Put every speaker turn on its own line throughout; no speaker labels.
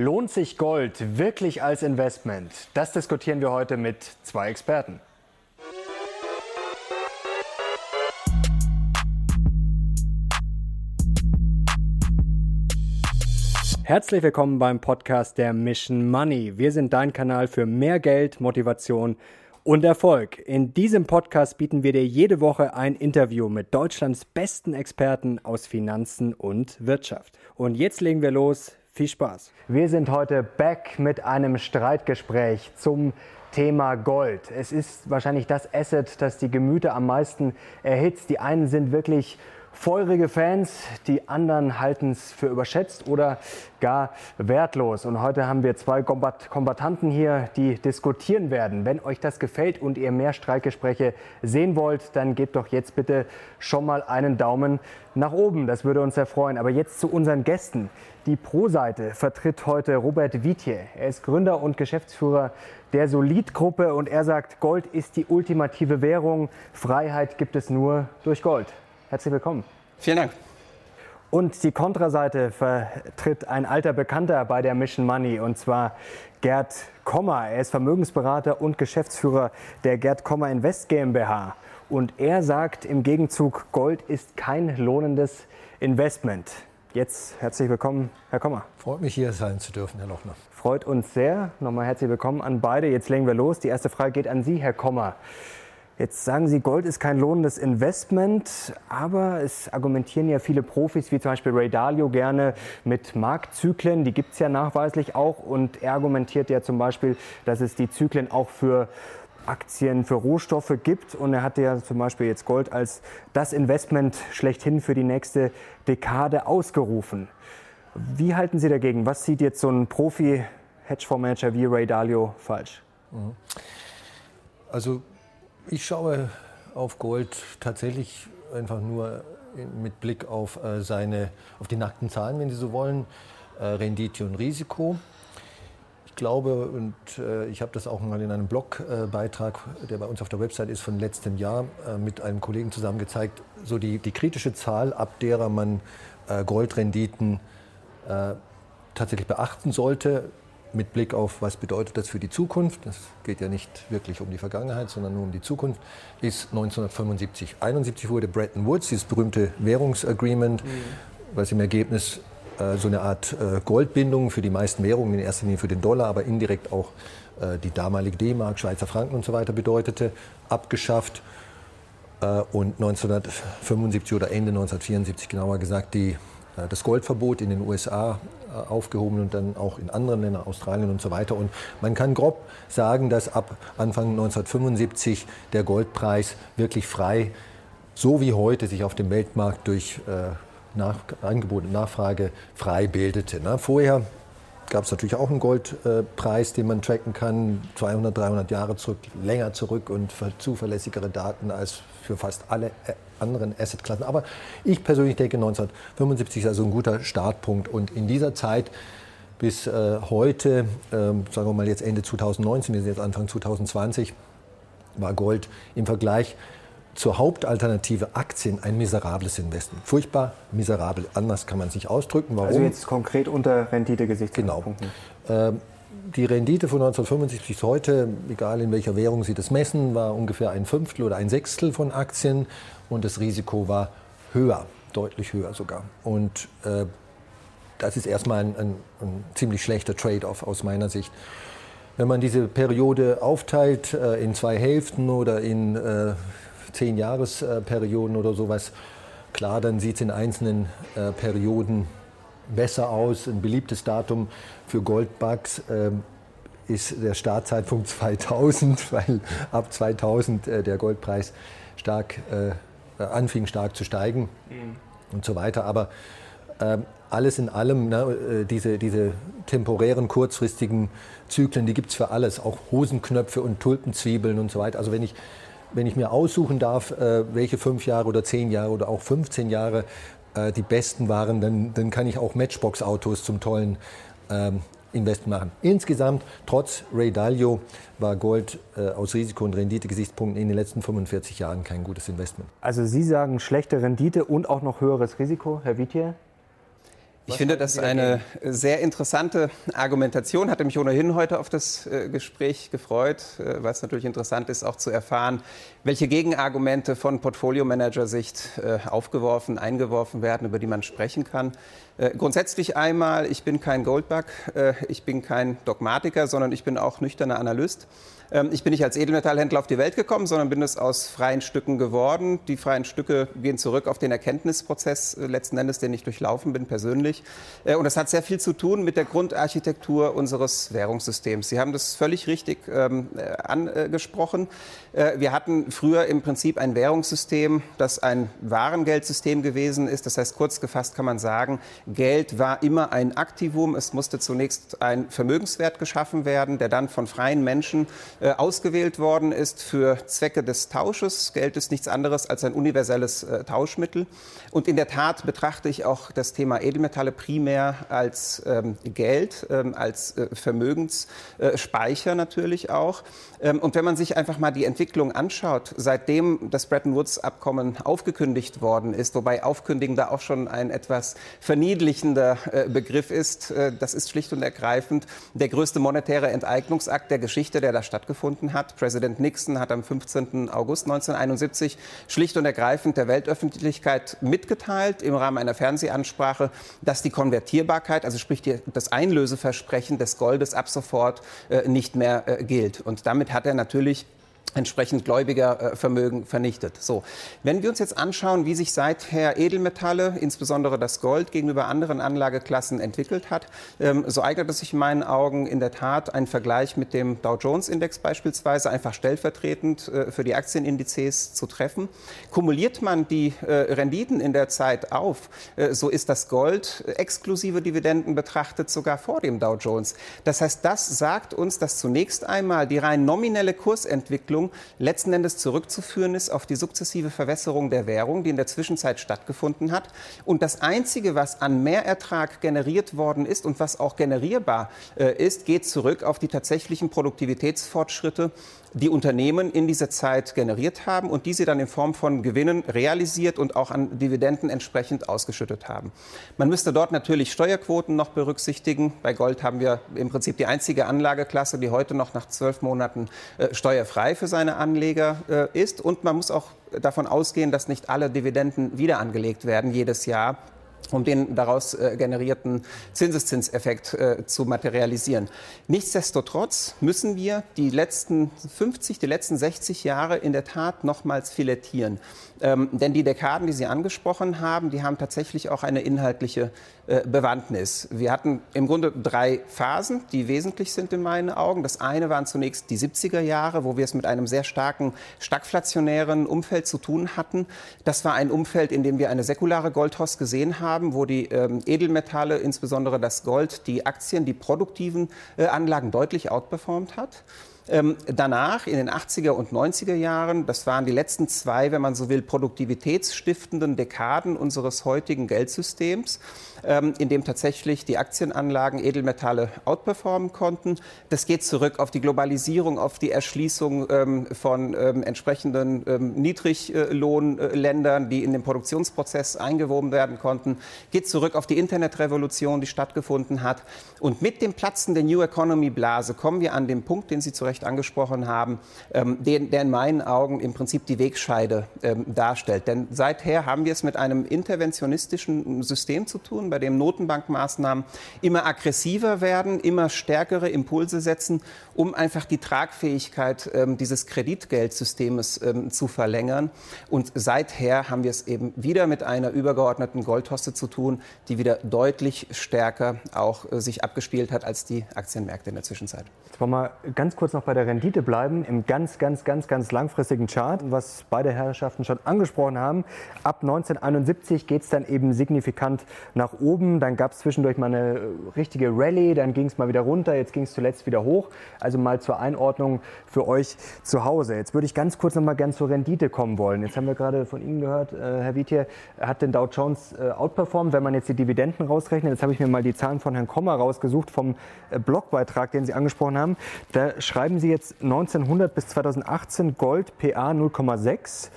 Lohnt sich Gold wirklich als Investment? Das diskutieren wir heute mit zwei Experten. Herzlich willkommen beim Podcast der Mission Money. Wir sind dein Kanal für mehr Geld, Motivation und Erfolg. In diesem Podcast bieten wir dir jede Woche ein Interview mit Deutschlands besten Experten aus Finanzen und Wirtschaft. Und jetzt legen wir los. Viel Spaß. Wir sind heute back mit einem Streitgespräch zum Thema Gold. Es ist wahrscheinlich das Asset, das die Gemüter am meisten erhitzt. Die einen sind wirklich feurige Fans, die anderen halten es für überschätzt oder gar wertlos. Und heute haben wir zwei Kombatanten hier, die diskutieren werden. Wenn euch das gefällt und ihr mehr Streikgespräche sehen wollt, dann gebt doch jetzt bitte schon mal einen Daumen nach oben. Das würde uns sehr freuen. Aber jetzt zu unseren Gästen. Die Pro-Seite vertritt heute Robert Wietje. Er ist Gründer und Geschäftsführer der Solid-Gruppe und er sagt, Gold ist die ultimative Währung. Freiheit gibt es nur durch Gold. Herzlich willkommen.
Vielen Dank.
Und die Kontraseite vertritt ein alter Bekannter bei der Mission Money und zwar Gerd Kommer. Er ist Vermögensberater und Geschäftsführer der Gerd Kommer Invest GmbH. Und er sagt im Gegenzug, Gold ist kein lohnendes Investment. Jetzt herzlich willkommen, Herr Kommer.
Freut mich, hier sein zu dürfen, Herr Lochner.
Freut uns sehr. Nochmal herzlich willkommen an beide. Jetzt legen wir los. Die erste Frage geht an Sie, Herr Kommer. Jetzt sagen Sie, Gold ist kein lohnendes Investment, aber es argumentieren ja viele Profis, wie zum Beispiel Ray Dalio, gerne mit Marktzyklen. Die gibt es ja nachweislich auch. Und er argumentiert ja zum Beispiel, dass es die Zyklen auch für Aktien, für Rohstoffe gibt. Und er hatte ja zum Beispiel jetzt Gold als das Investment schlechthin für die nächste Dekade ausgerufen. Wie halten Sie dagegen? Was sieht jetzt so ein Profi-Hedgefondsmanager wie Ray Dalio falsch?
Also ich schaue auf Gold tatsächlich einfach nur mit Blick auf äh, seine, auf die nackten Zahlen, wenn Sie so wollen, äh, Rendite und Risiko. Ich glaube, und äh, ich habe das auch mal in einem Blogbeitrag, der bei uns auf der Website ist, von letztem Jahr mit einem Kollegen zusammen gezeigt, so die, die kritische Zahl, ab derer man Goldrenditen tatsächlich beachten sollte, mit Blick auf, was bedeutet das für die Zukunft, das geht ja nicht wirklich um die Vergangenheit, sondern nur um die Zukunft, ist 1975. 1971 wurde Bretton Woods, dieses berühmte Währungsagreement, mhm. was im Ergebnis äh, so eine Art äh, Goldbindung für die meisten Währungen, in erster Linie für den Dollar, aber indirekt auch äh, die damalige D-Mark, Schweizer Franken und so weiter bedeutete, abgeschafft. Äh, und 1975 oder Ende 1974 genauer gesagt die das Goldverbot in den USA äh, aufgehoben und dann auch in anderen Ländern, Australien und so weiter. Und man kann grob sagen, dass ab Anfang 1975 der Goldpreis wirklich frei, so wie heute, sich auf dem Weltmarkt durch äh, nach, Angebot und Nachfrage frei bildete. Ne? Vorher gab es natürlich auch einen Goldpreis, den man tracken kann, 200, 300 Jahre zurück, länger zurück und zuverlässigere Daten als für fast alle anderen Assetklassen. Aber ich persönlich denke, 1975 ist also ein guter Startpunkt. Und in dieser Zeit bis äh, heute, äh, sagen wir mal jetzt Ende 2019, wir sind jetzt Anfang 2020, war Gold im Vergleich zur Hauptalternative Aktien ein miserables Investment. Furchtbar miserabel. Anders kann man es nicht ausdrücken.
Warum? Also jetzt konkret unter Rendite-Gesichtspunkten.
Genau. Ähm, die Rendite von 1975 bis heute, egal in welcher Währung Sie das messen, war ungefähr ein Fünftel oder ein Sechstel von Aktien und das Risiko war höher, deutlich höher sogar. Und äh, das ist erstmal ein, ein, ein ziemlich schlechter Trade-off aus meiner Sicht. Wenn man diese Periode aufteilt äh, in zwei Hälften oder in äh, zehn Jahresperioden oder sowas, klar, dann sieht es in einzelnen äh, Perioden besser aus. Ein beliebtes Datum für Goldbugs äh, ist der Startzeitpunkt 2000, weil ab 2000 äh, der Goldpreis stark äh, anfing stark zu steigen mhm. und so weiter. Aber äh, alles in allem, ne, äh, diese, diese temporären, kurzfristigen Zyklen, die gibt es für alles, auch Hosenknöpfe und Tulpenzwiebeln und so weiter. Also wenn ich, wenn ich mir aussuchen darf, äh, welche fünf Jahre oder zehn Jahre oder auch 15 Jahre äh, die besten waren, dann, dann kann ich auch Matchbox-Autos zum tollen ähm, Investment machen. Insgesamt, trotz Ray Dalio, war Gold äh, aus Risiko- und Rendite-Gesichtspunkten in den letzten 45 Jahren kein gutes Investment.
Also Sie sagen schlechte Rendite und auch noch höheres Risiko, Herr Wietier?
Ich finde das eine sehr interessante Argumentation. Hatte mich ohnehin heute auf das äh, Gespräch gefreut, äh, weil es natürlich interessant ist, auch zu erfahren, welche Gegenargumente von Portfolio-Manager-Sicht äh, aufgeworfen, eingeworfen werden, über die man sprechen kann. Grundsätzlich einmal, ich bin kein Goldbug, ich bin kein Dogmatiker, sondern ich bin auch nüchterner Analyst. Ähm, ich bin nicht als Edelmetallhändler auf die Welt gekommen, sondern bin es aus freien Stücken geworden. Die freien Stücke gehen zurück auf den Erkenntnisprozess äh, letzten Endes, den ich durchlaufen bin persönlich. Äh, und das hat sehr viel zu tun mit der Grundarchitektur unseres Währungssystems. Sie haben das völlig richtig ähm, äh, angesprochen. wir hatten früher im Prinzip ein Währungssystem, das ein Warengeldsystem gewesen ist. Das heißt, kurz gefasst kann man sagen, Geld war immer ein Aktivum. Es musste zunächst ein Vermögenswert geschaffen werden, der dann von freien Menschen ausgewählt worden ist für Zwecke des Tausches. Geld ist nichts anderes als ein universelles äh, Tauschmittel. Und in der Tat betrachte ich auch das Thema Edelmetalle primär als ähm, Geld, ähm, als äh, Vermögensspeicher natürlich auch. Ähm, und wenn man sich einfach mal die Entwicklung anschaut, seitdem das Bretton Woods-Abkommen aufgekündigt worden ist, wobei aufkündigen da auch schon ein etwas verniedlichender Begriff ist, das ist schlicht und ergreifend der größte monetäre Enteignungsakt der Geschichte, der da stattfindet stattgefunden hat. Präsident Nixon hat am 15. August 1971 schlicht und ergreifend der Weltöffentlichkeit mitgeteilt im Rahmen einer Fernsehansprache, dass die Konvertierbarkeit, also sprich die, das Einlöseversprechen des Goldes ab sofort äh, nicht mehr äh, gilt. Und damit hat er natürlich entsprechend Gläubigervermögen vernichtet. So, wenn wir uns jetzt anschauen, wie sich seither Edelmetalle, insbesondere das Gold, gegenüber anderen Anlageklassen entwickelt hat, ähm, so eignet es sich in meinen Augen in der Tat ein Vergleich mit dem Dow Jones Index beispielsweise einfach stellvertretend äh, für die Aktienindizes zu treffen. Kumuliert man die äh, Renditen in der Zeit auf, äh, so ist das Gold exklusive Dividenden betrachtet sogar vor dem Dow Jones. Das heißt, das sagt uns, dass zunächst einmal die rein nominelle Kursentwicklung Entwicklung letzten Endes zurückzuführen ist auf die sukzessive Verwässerung der Währung, die in der Zwischenzeit stattgefunden hat. Und das Einzige, was an Mehrertrag generiert worden ist und was auch generierbar äh, ist, geht zurück auf die tatsächlichen Produktivitätsfortschritte die Unternehmen in dieser Zeit generiert haben und die sie dann in Form von Gewinnen realisiert und auch an Dividenden entsprechend ausgeschüttet haben. Man müsste dort natürlich Steuerquoten noch berücksichtigen. Bei Gold haben wir im Prinzip die einzige Anlageklasse, die heute noch nach zwölf Monaten äh, steuerfrei für seine Anleger äh, ist. Und man muss auch davon ausgehen, dass nicht alle Dividenden wieder angelegt werden jedes Jahr um den daraus äh, generierten Zinseszinseffekt äh, zu materialisieren. Nichtsdestotrotz müssen wir die letzten 50, die letzten 60 Jahre in der Tat nochmals filettieren. Ähm, denn die Dekaden, die Sie angesprochen haben, die haben tatsächlich auch eine inhaltliche äh, Bewandtnis. Wir hatten im Grunde drei Phasen, die wesentlich sind in meinen Augen. Das eine waren zunächst die 70er Jahre, wo wir es mit einem sehr starken stagflationären Umfeld zu tun hatten. Das war ein Umfeld, in dem wir eine säkulare Goldhost gesehen haben, wo die ähm, Edelmetalle, insbesondere das Gold, die Aktien, die produktiven äh, Anlagen deutlich outperformt hat. Ähm, danach, in den 80er und 90er Jahren, das waren die letzten zwei, wenn man so will, produktivitätsstiftenden Dekaden unseres heutigen Geldsystems, ähm, in dem tatsächlich die Aktienanlagen Edelmetalle outperformen konnten. Das geht zurück auf die Globalisierung, auf die Erschließung ähm, von ähm, entsprechenden ähm, Niedriglohnländern, die in den Produktionsprozess eingewoben werden konnten. Geht zurück auf die Internetrevolution, die stattgefunden hat. Und mit dem Platzen der New Economy Blase kommen wir an den Punkt, den Sie zu Recht Recht angesprochen haben, ähm, den, der in meinen Augen im Prinzip die Wegscheide ähm, darstellt. Denn seither haben wir es mit einem interventionistischen System zu tun, bei dem Notenbankmaßnahmen immer aggressiver werden, immer stärkere Impulse setzen, um einfach die Tragfähigkeit ähm, dieses Kreditgeldsystems ähm, zu verlängern. Und seither haben wir es eben wieder mit einer übergeordneten Goldhoste zu tun, die wieder deutlich stärker auch äh, sich abgespielt hat als die Aktienmärkte in der Zwischenzeit.
Jetzt wollen wir ganz kurz noch bei der Rendite bleiben, im ganz, ganz, ganz, ganz langfristigen Chart, was beide Herrschaften schon angesprochen haben. Ab 1971 geht es dann eben signifikant nach oben. Dann gab es zwischendurch mal eine richtige Rallye, dann ging es mal wieder runter, jetzt ging es zuletzt wieder hoch. Also mal zur Einordnung für euch zu Hause. Jetzt würde ich ganz kurz noch mal gern zur Rendite kommen wollen. Jetzt haben wir gerade von Ihnen gehört, äh, Herr Wietier, hat den Dow Jones äh, outperformed, wenn man jetzt die Dividenden rausrechnet. Jetzt habe ich mir mal die Zahlen von Herrn Kommer rausgesucht vom äh, Blogbeitrag, den Sie angesprochen haben. Da schreibt schreiben Sie jetzt 1900 bis 2018 Gold PA 0,6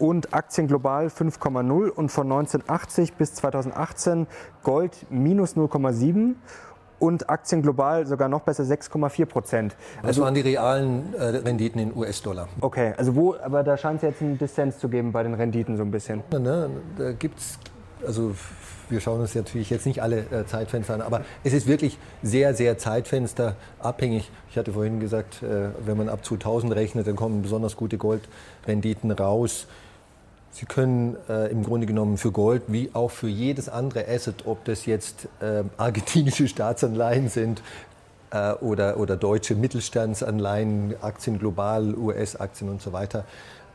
und Aktien global 5,0 und von 1980 bis 2018 Gold minus 0,7 und Aktien global sogar noch besser 6,4 Prozent.
Das also, waren die realen äh, Renditen in US-Dollar.
Okay, also wo, aber da scheint es jetzt einen Dissens zu geben bei den Renditen so ein bisschen.
Ja, ne, da gibt es, also wir schauen uns natürlich jetzt nicht alle äh, Zeitfenster an, aber es ist wirklich sehr, sehr zeitfensterabhängig. Ich hatte vorhin gesagt, äh, wenn man ab 2000 rechnet, dann kommen besonders gute Goldrenditen raus. Sie können äh, im Grunde genommen für Gold wie auch für jedes andere Asset, ob das jetzt äh, argentinische Staatsanleihen sind äh, oder, oder deutsche Mittelstandsanleihen, Aktien global, US-Aktien und so weiter,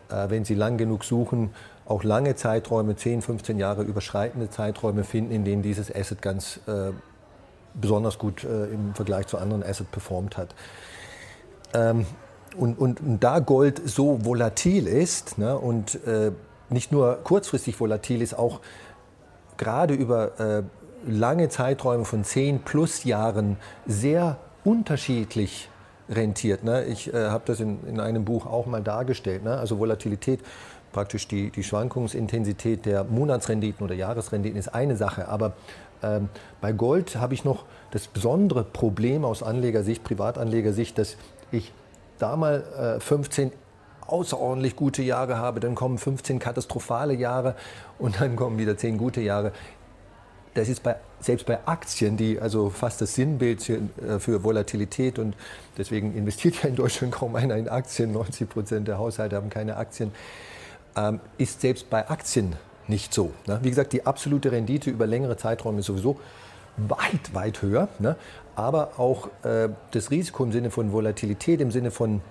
äh, wenn Sie lang genug suchen, auch lange Zeiträume, 10, 15 Jahre überschreitende Zeiträume finden, in denen dieses Asset ganz äh, besonders gut äh, im Vergleich zu anderen Assets performt hat. Ähm, und, und, und, da Gold so volatil ist ne, und äh, nicht nur kurzfristig volatil ist, auch gerade über äh, lange Zeiträume von 10 plus Jahren sehr unterschiedlich rentiert. Ne? Ich äh, habe das in, in, einem Buch auch mal dargestellt. Ne? Also Volatilität, praktisch die, die Schwankungsintensität der Monatsrenditen oder Jahresrenditen ist eine Sache. Aber ähm, bei Gold habe ich noch das besondere Problem aus Anlegersicht, Privatanlegersicht, dass ich da mal äh, 15 außerordentlich gute Jahre habe, dann kommen 15 katastrophale Jahre und dann kommen wieder 10 gute Jahre. Das ist bei, selbst bei Aktien, die also fast das Sinnbild äh, für Volatilität und deswegen investiert ja in Deutschland kaum einer in Aktien. 90 Prozent der Haushalte haben keine Aktien. Ähm, ist selbst bei Aktien nicht so. Ne? Wie gesagt, die absolute Rendite über längere Zeiträume ist sowieso weit, weit höher. Ne? Aber auch äh, das Risiko im Sinne von Volatilität, im Sinne von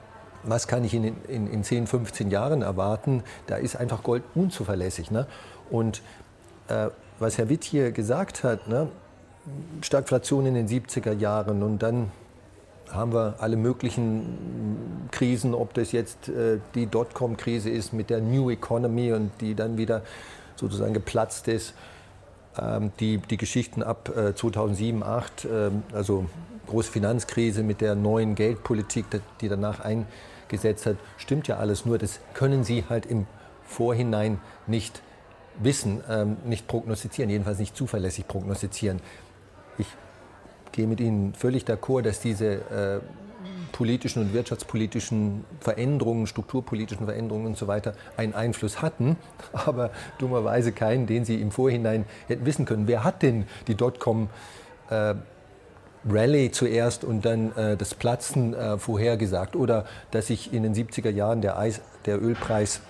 was kann ich in, in, in 10, 15 Jahren erwarten, da ist einfach Gold unzuverlässig. Ne? Und äh, was Herr Witt hier gesagt hat, ne? Stagflation in den 70er Jahren und dann haben wir alle möglichen Krisen, ob das jetzt äh, die Dotcom-Krise ist mit der New Economy und die dann wieder sozusagen geplatzt ist. Ähm, die, die Geschichten ab äh, 2007, 2008, äh, also große Finanzkrise mit der neuen Geldpolitik, die danach eingesetzt hat, stimmt ja alles. Nur das können Sie halt im Vorhinein nicht wissen, ähm, nicht prognostizieren, jedenfalls nicht zuverlässig prognostizieren. Ich gehe mit Ihnen völlig d'accord, dass diese äh, politischen und wirtschaftspolitischen Veränderungen, strukturpolitischen Veränderungen und so weiter einen Einfluss hatten, aber dummerweise keinen, den Sie im Vorhinein hätten wissen können. Wer hat denn die Dotcom äh, Rallye zuerst und dann äh, das Platzen äh, vorhergesagt oder dass sich in den 70er Jahren der, Eis, der Ölpreis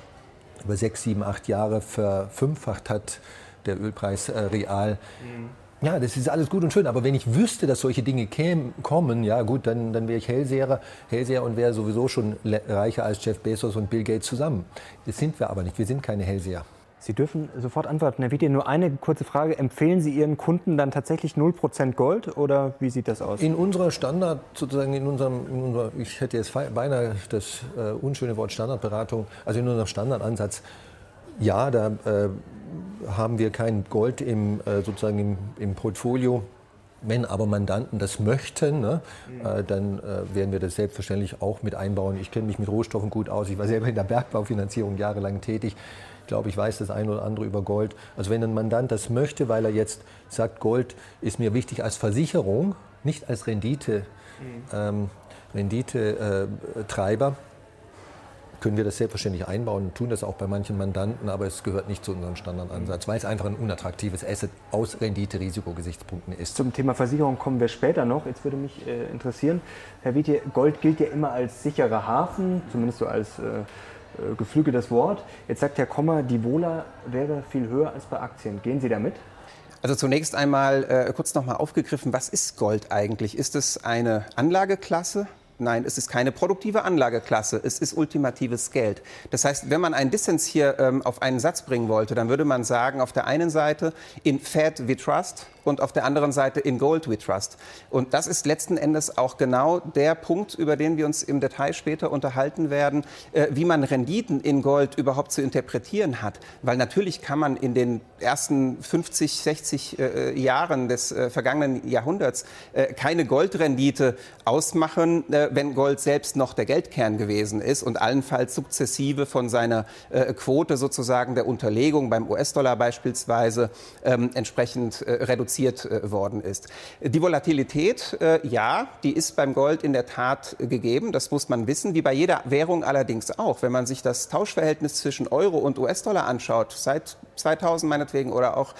über sechs, sieben, acht Jahre verfünffacht hat, der Ölpreis äh, real. Mhm. Ja, das ist alles gut und schön, aber wenn ich wüsste, dass solche Dinge kämen, kommen, ja gut, dann, dann wäre ich Hellseher, Hellseher und wäre sowieso schon reicher als Jeff Bezos und Bill Gates zusammen. Das sind wir aber nicht, wir sind keine Hellseher.
Sie dürfen sofort antworten. Herr Witte, nur eine kurze Frage. Empfehlen Sie Ihren Kunden dann tatsächlich 0% Gold oder wie sieht das aus?
In unserer Standard, sozusagen in unserem, in unserer, ich hätte jetzt beinahe das äh, unschöne Wort Standardberatung, also in unserem Standardansatz, ja, da äh, haben wir kein Gold im, äh, sozusagen im, im, Portfolio. Wenn aber Mandanten das möchten, ne, mhm. äh, dann äh, werden wir das selbstverständlich auch mit einbauen. Ich kenne mich mit Rohstoffen gut aus. Ich war selber in der Bergbaufinanzierung jahrelang tätig. Ich glaube, ich weiß das eine oder andere über Gold. Also wenn ein Mandant das möchte, weil er jetzt sagt, Gold ist mir wichtig als Versicherung, nicht als Rendite, mhm. ähm, Rendite-Treiber, können wir das selbstverständlich einbauen und tun das auch bei manchen Mandanten, aber es gehört nicht zu unserem Standardansatz, weil es einfach ein unattraktives Asset aus Rendite-Risikogesichtspunkten ist.
Zum Thema Versicherung kommen wir später noch. Jetzt würde mich äh, interessieren, Herr Wietje, Gold gilt ja immer als sicherer Hafen, zumindest so als äh, äh, geflügeltes Wort. Jetzt sagt Herr Kommer, die Vola wäre viel höher als bei Aktien. Gehen Sie damit?
Also zunächst einmal äh, kurz nochmal aufgegriffen, was ist Gold eigentlich? Ist es eine Anlageklasse? Nein, es ist keine produktive Anlageklasse, es ist ultimatives Geld. Das heißt, wenn man einen Dissens hier ähm, auf einen Satz bringen wollte, dann würde man sagen, auf der einen Seite in Fed we trust und auf der anderen Seite in Gold we trust. Und das ist letzten Endes auch genau der Punkt, über den wir uns im Detail später unterhalten werden, äh, wie man Renditen in Gold überhaupt zu interpretieren hat. Weil natürlich kann man in den ersten 50, 60 äh, Jahren des äh, vergangenen Jahrhunderts äh, keine Goldrendite ausmachen, äh, wenn Gold selbst noch der Geldkern gewesen ist und allenfalls sukzessive von seiner äh, Quote sozusagen der Unterlegung beim US-Dollar beispielsweise ähm, entsprechend äh, reduziert äh, worden ist. Die Volatilität, ja, die ist beim Gold in der Tat gegeben. Das muss man wissen, wie bei jeder Währung allerdings auch. Wenn man sich das Tauschverhältnis zwischen Euro und US-Dollar anschaut, seit 2000 meinetwegen oder auch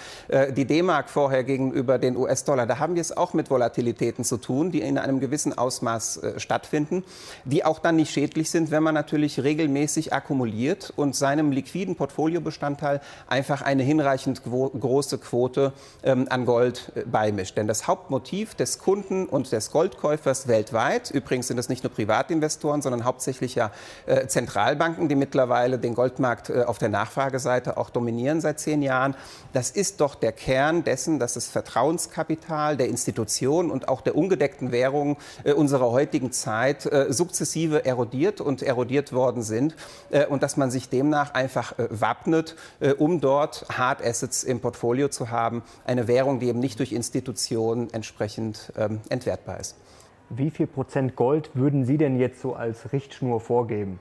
die D-Mark vorher gegenüber den US-Dollar, da haben wir es auch mit Volatilitäten zu tun, die in einem gewissen Ausmaß äh, stattfinden, die auch dann nicht schädlich sind, wenn man natürlich regelmäßig akkumuliert und seinem liquiden Portfoliobestandteil einfach eine hinreichend große Quote ähm, an Gold äh, beimischt. Denn das Hauptmotiv des Kunden und des Goldkäufers weltweit, übrigens sind es nicht nur Privatinvestoren, sondern hauptsächlich ja äh, Zentralbanken, die mittlerweile den Goldmarkt äh, auf der Nachfrageseite auch dominieren seit zehn Jahren, das ist doch der Kern dessen, dass das Vertrauenskapital der Institutionen und auch der ungedeckten Währungen äh, unserer heutigen Zeit äh, sukzessive erodiert und erodiert worden sind äh, und dass man sich demnach einfach äh, wappnet, um dort Hard Assets im Portfolio zu haben, eine Währung, die eben nicht durch Institutionen entsprechend ähm, entwertbar ist.
Wie viel Prozent Gold würden Sie denn jetzt so als Richtschnur vorgeben?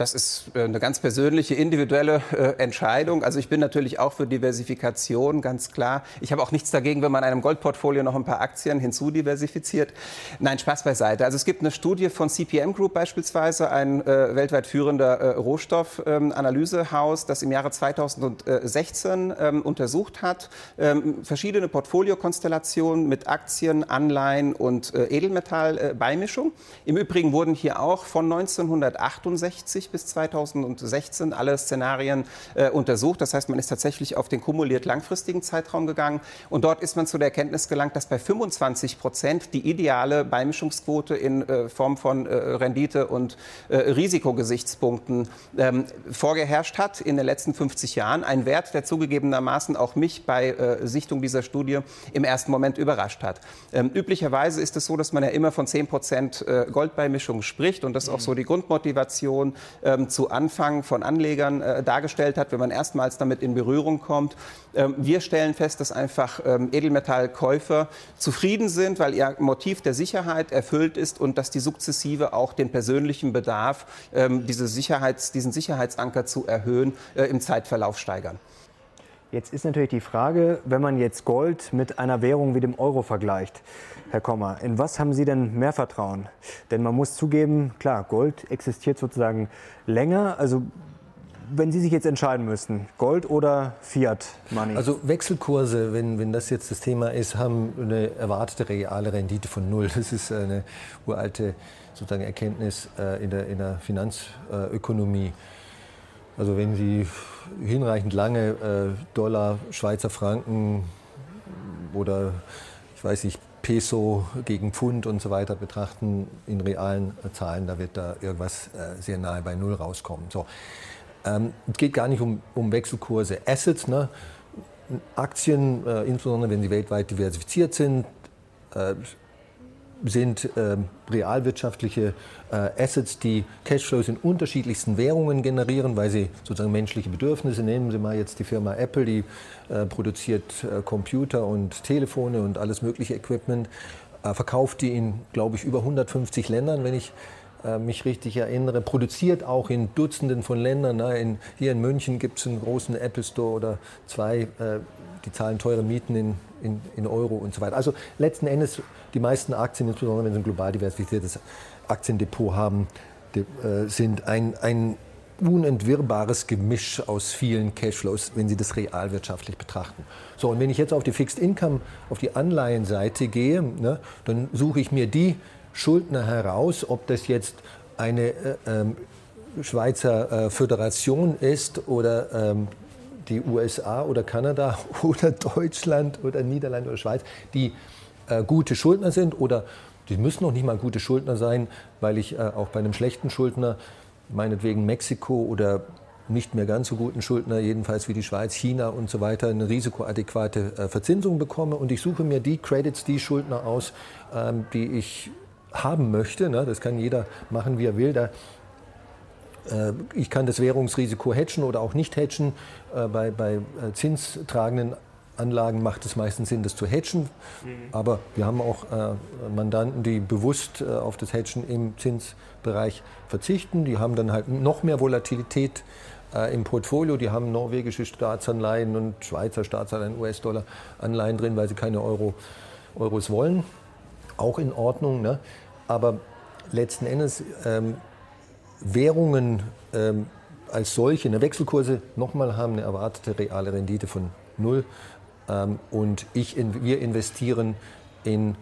Das ist äh, eine ganz persönliche, individuelle äh, Entscheidung. Also ich bin natürlich auch für Diversifikation, ganz klar. Ich habe auch nichts dagegen, wenn man einem Goldportfolio noch ein paar Aktien hinzudiversifiziert. Nein, Spaß beiseite. Also es gibt eine Studie von CPM Group beispielsweise, ein äh, weltweit führender äh, Rohstoffanalysehaus, ähm, das im Jahre 2016 ähm, untersucht hat, ähm, verschiedene Portfoliokonstellationen mit Aktien, Anleihen und äh, Edelmetallbeimischung. Im Übrigen wurden hier auch von 1968 bis 2016 alle Szenarien äh, untersucht. Das heißt, man ist tatsächlich auf den kumuliert langfristigen Zeitraum gegangen. Und dort ist man zu der Erkenntnis gelangt, dass bei 25 Prozent die ideale Beimischungsquote in äh, Form von äh, Rendite und äh, Risikogesichtspunkten ähm, vorgeherrscht hat in den letzten 50 Jahren. Ein Wert, der zugegebenermaßen auch mich bei äh, Sichtung dieser Studie im ersten Moment überrascht hat. Ähm, üblicherweise ist es so, dass man ja immer von 10 Prozent äh, Goldbeimischung spricht und das ist auch so die Grundmotivation ähm, zu Anfang von Anlegern äh, dargestellt hat, wenn man erstmals damit in Berührung kommt. Ähm, wir stellen fest, dass einfach ähm, Edelmetallkäufer zufrieden sind, weil ihr Motiv der Sicherheit erfüllt ist und dass die sukzessive auch den persönlichen Bedarf, ähm, diese Sicherheits-, diesen Sicherheitsanker zu erhöhen, äh, im Zeitverlauf steigern.
Jetzt ist natürlich die Frage, wenn man jetzt Gold mit einer Währung wie dem Euro vergleicht, Herr Kommer, in was haben Sie denn mehr Vertrauen? Denn man muss zugeben, klar, Gold existiert sozusagen länger. Also wenn Sie sich jetzt entscheiden müssten, Gold oder Fiat Money?
Also Wechselkurse, wenn, wenn das jetzt das Thema ist, haben eine erwartete reale Rendite von null. Das ist eine uralte sozusagen Erkenntnis äh, in, der, in der Finanzökonomie. Also wenn Sie hinreichend lange äh, Dollar, Schweizer Franken oder ich weiß nicht, Peso gegen Pfund und so weiter betrachten in realen Zahlen, da wird da irgendwas äh, sehr nahe bei Null rauskommen. So. Ähm, es geht gar nicht um, um Wechselkurse. Assets, ne? Aktien, äh, insbesondere wenn sie weltweit diversifiziert sind, äh, sind äh, realwirtschaftliche äh, Assets, die Cashflows in unterschiedlichsten Währungen generieren, weil sie sozusagen menschliche Bedürfnisse, nehmen Sie mal jetzt die Firma Apple, die äh, produziert äh, Computer und Telefone und alles mögliche Equipment, äh, verkauft die in, glaube ich, über 150 Ländern, wenn ich mich richtig erinnere, produziert auch in Dutzenden von Ländern. In, hier in München gibt es einen großen Apple Store oder zwei, die zahlen teure Mieten in in, in Euro und so weiter. Also letzten Endes die meisten Aktien, insbesondere wenn sie ein global diversifiziertes Aktiendepot haben, äh, sind ein, ein unentwirrbares Gemisch aus vielen Cashflows, wenn Sie das realwirtschaftlich betrachten. So, und wenn ich jetzt auf die Fixed Income, auf die Anleihenseite gehe, ne, dann suche ich mir die Schuldner heraus, ob das jetzt eine äh, ähm, Schweizer äh, Föderation ist oder ähm, die USA oder Kanada oder Deutschland oder Niederlande oder Schweiz, die äh, gute Schuldner sind oder die müssen noch nicht mal gute Schuldner sein, weil ich äh, auch bei einem schlechten Schuldner, meinetwegen Mexiko oder nicht mehr ganz so guten Schuldner, jedenfalls wie die Schweiz, China und so weiter, eine risikoadäquate äh, Verzinsung bekomme. Und ich suche mir die Credits, die Schuldner aus, ähm, die ich haben möchte. Ne? Das kann jeder machen, wie er will. Da äh, ich kann das Währungsrisiko hedgen oder auch nicht hedgen. Äh, bei, bei äh, zinstragenden Anlagen macht es meistens Sinn, das zu hedgen. Mhm. Aber wir haben auch äh, Mandanten, die bewusst äh, auf das Hedgen im Zinsbereich verzichten. Die haben dann halt noch mehr Volatilität äh, im Portfolio. Die haben norwegische Staatsanleihen und Schweizer Staatsanleihen, US-Dollar-Anleihen drin, weil sie keine Euro, Euros wollen. Auch in Ordnung. Ne? Aber letzten Endes ähm, Währungen ähm, als solche, eine Wechselkurse nochmal haben eine erwartete reale Rendite von null. Ähm, und ich, wir investieren in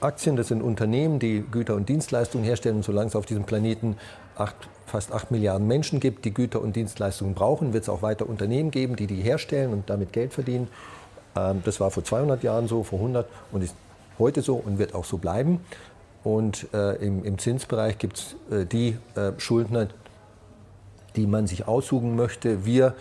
Aktien, das sind Unternehmen, die Güter und Dienstleistungen herstellen. Und solange es auf diesem Planeten acht, fast 8 Milliarden Menschen gibt, die Güter und Dienstleistungen brauchen, wird es auch weiter Unternehmen geben, die die herstellen und damit Geld verdienen. Ähm, das war vor 200 Jahren so, vor 100 und ist heute so und wird auch so bleiben. Und äh, im, im, Zinsbereich gibt es äh, die äh, Schuldner, die man sich aussuchen möchte. Wir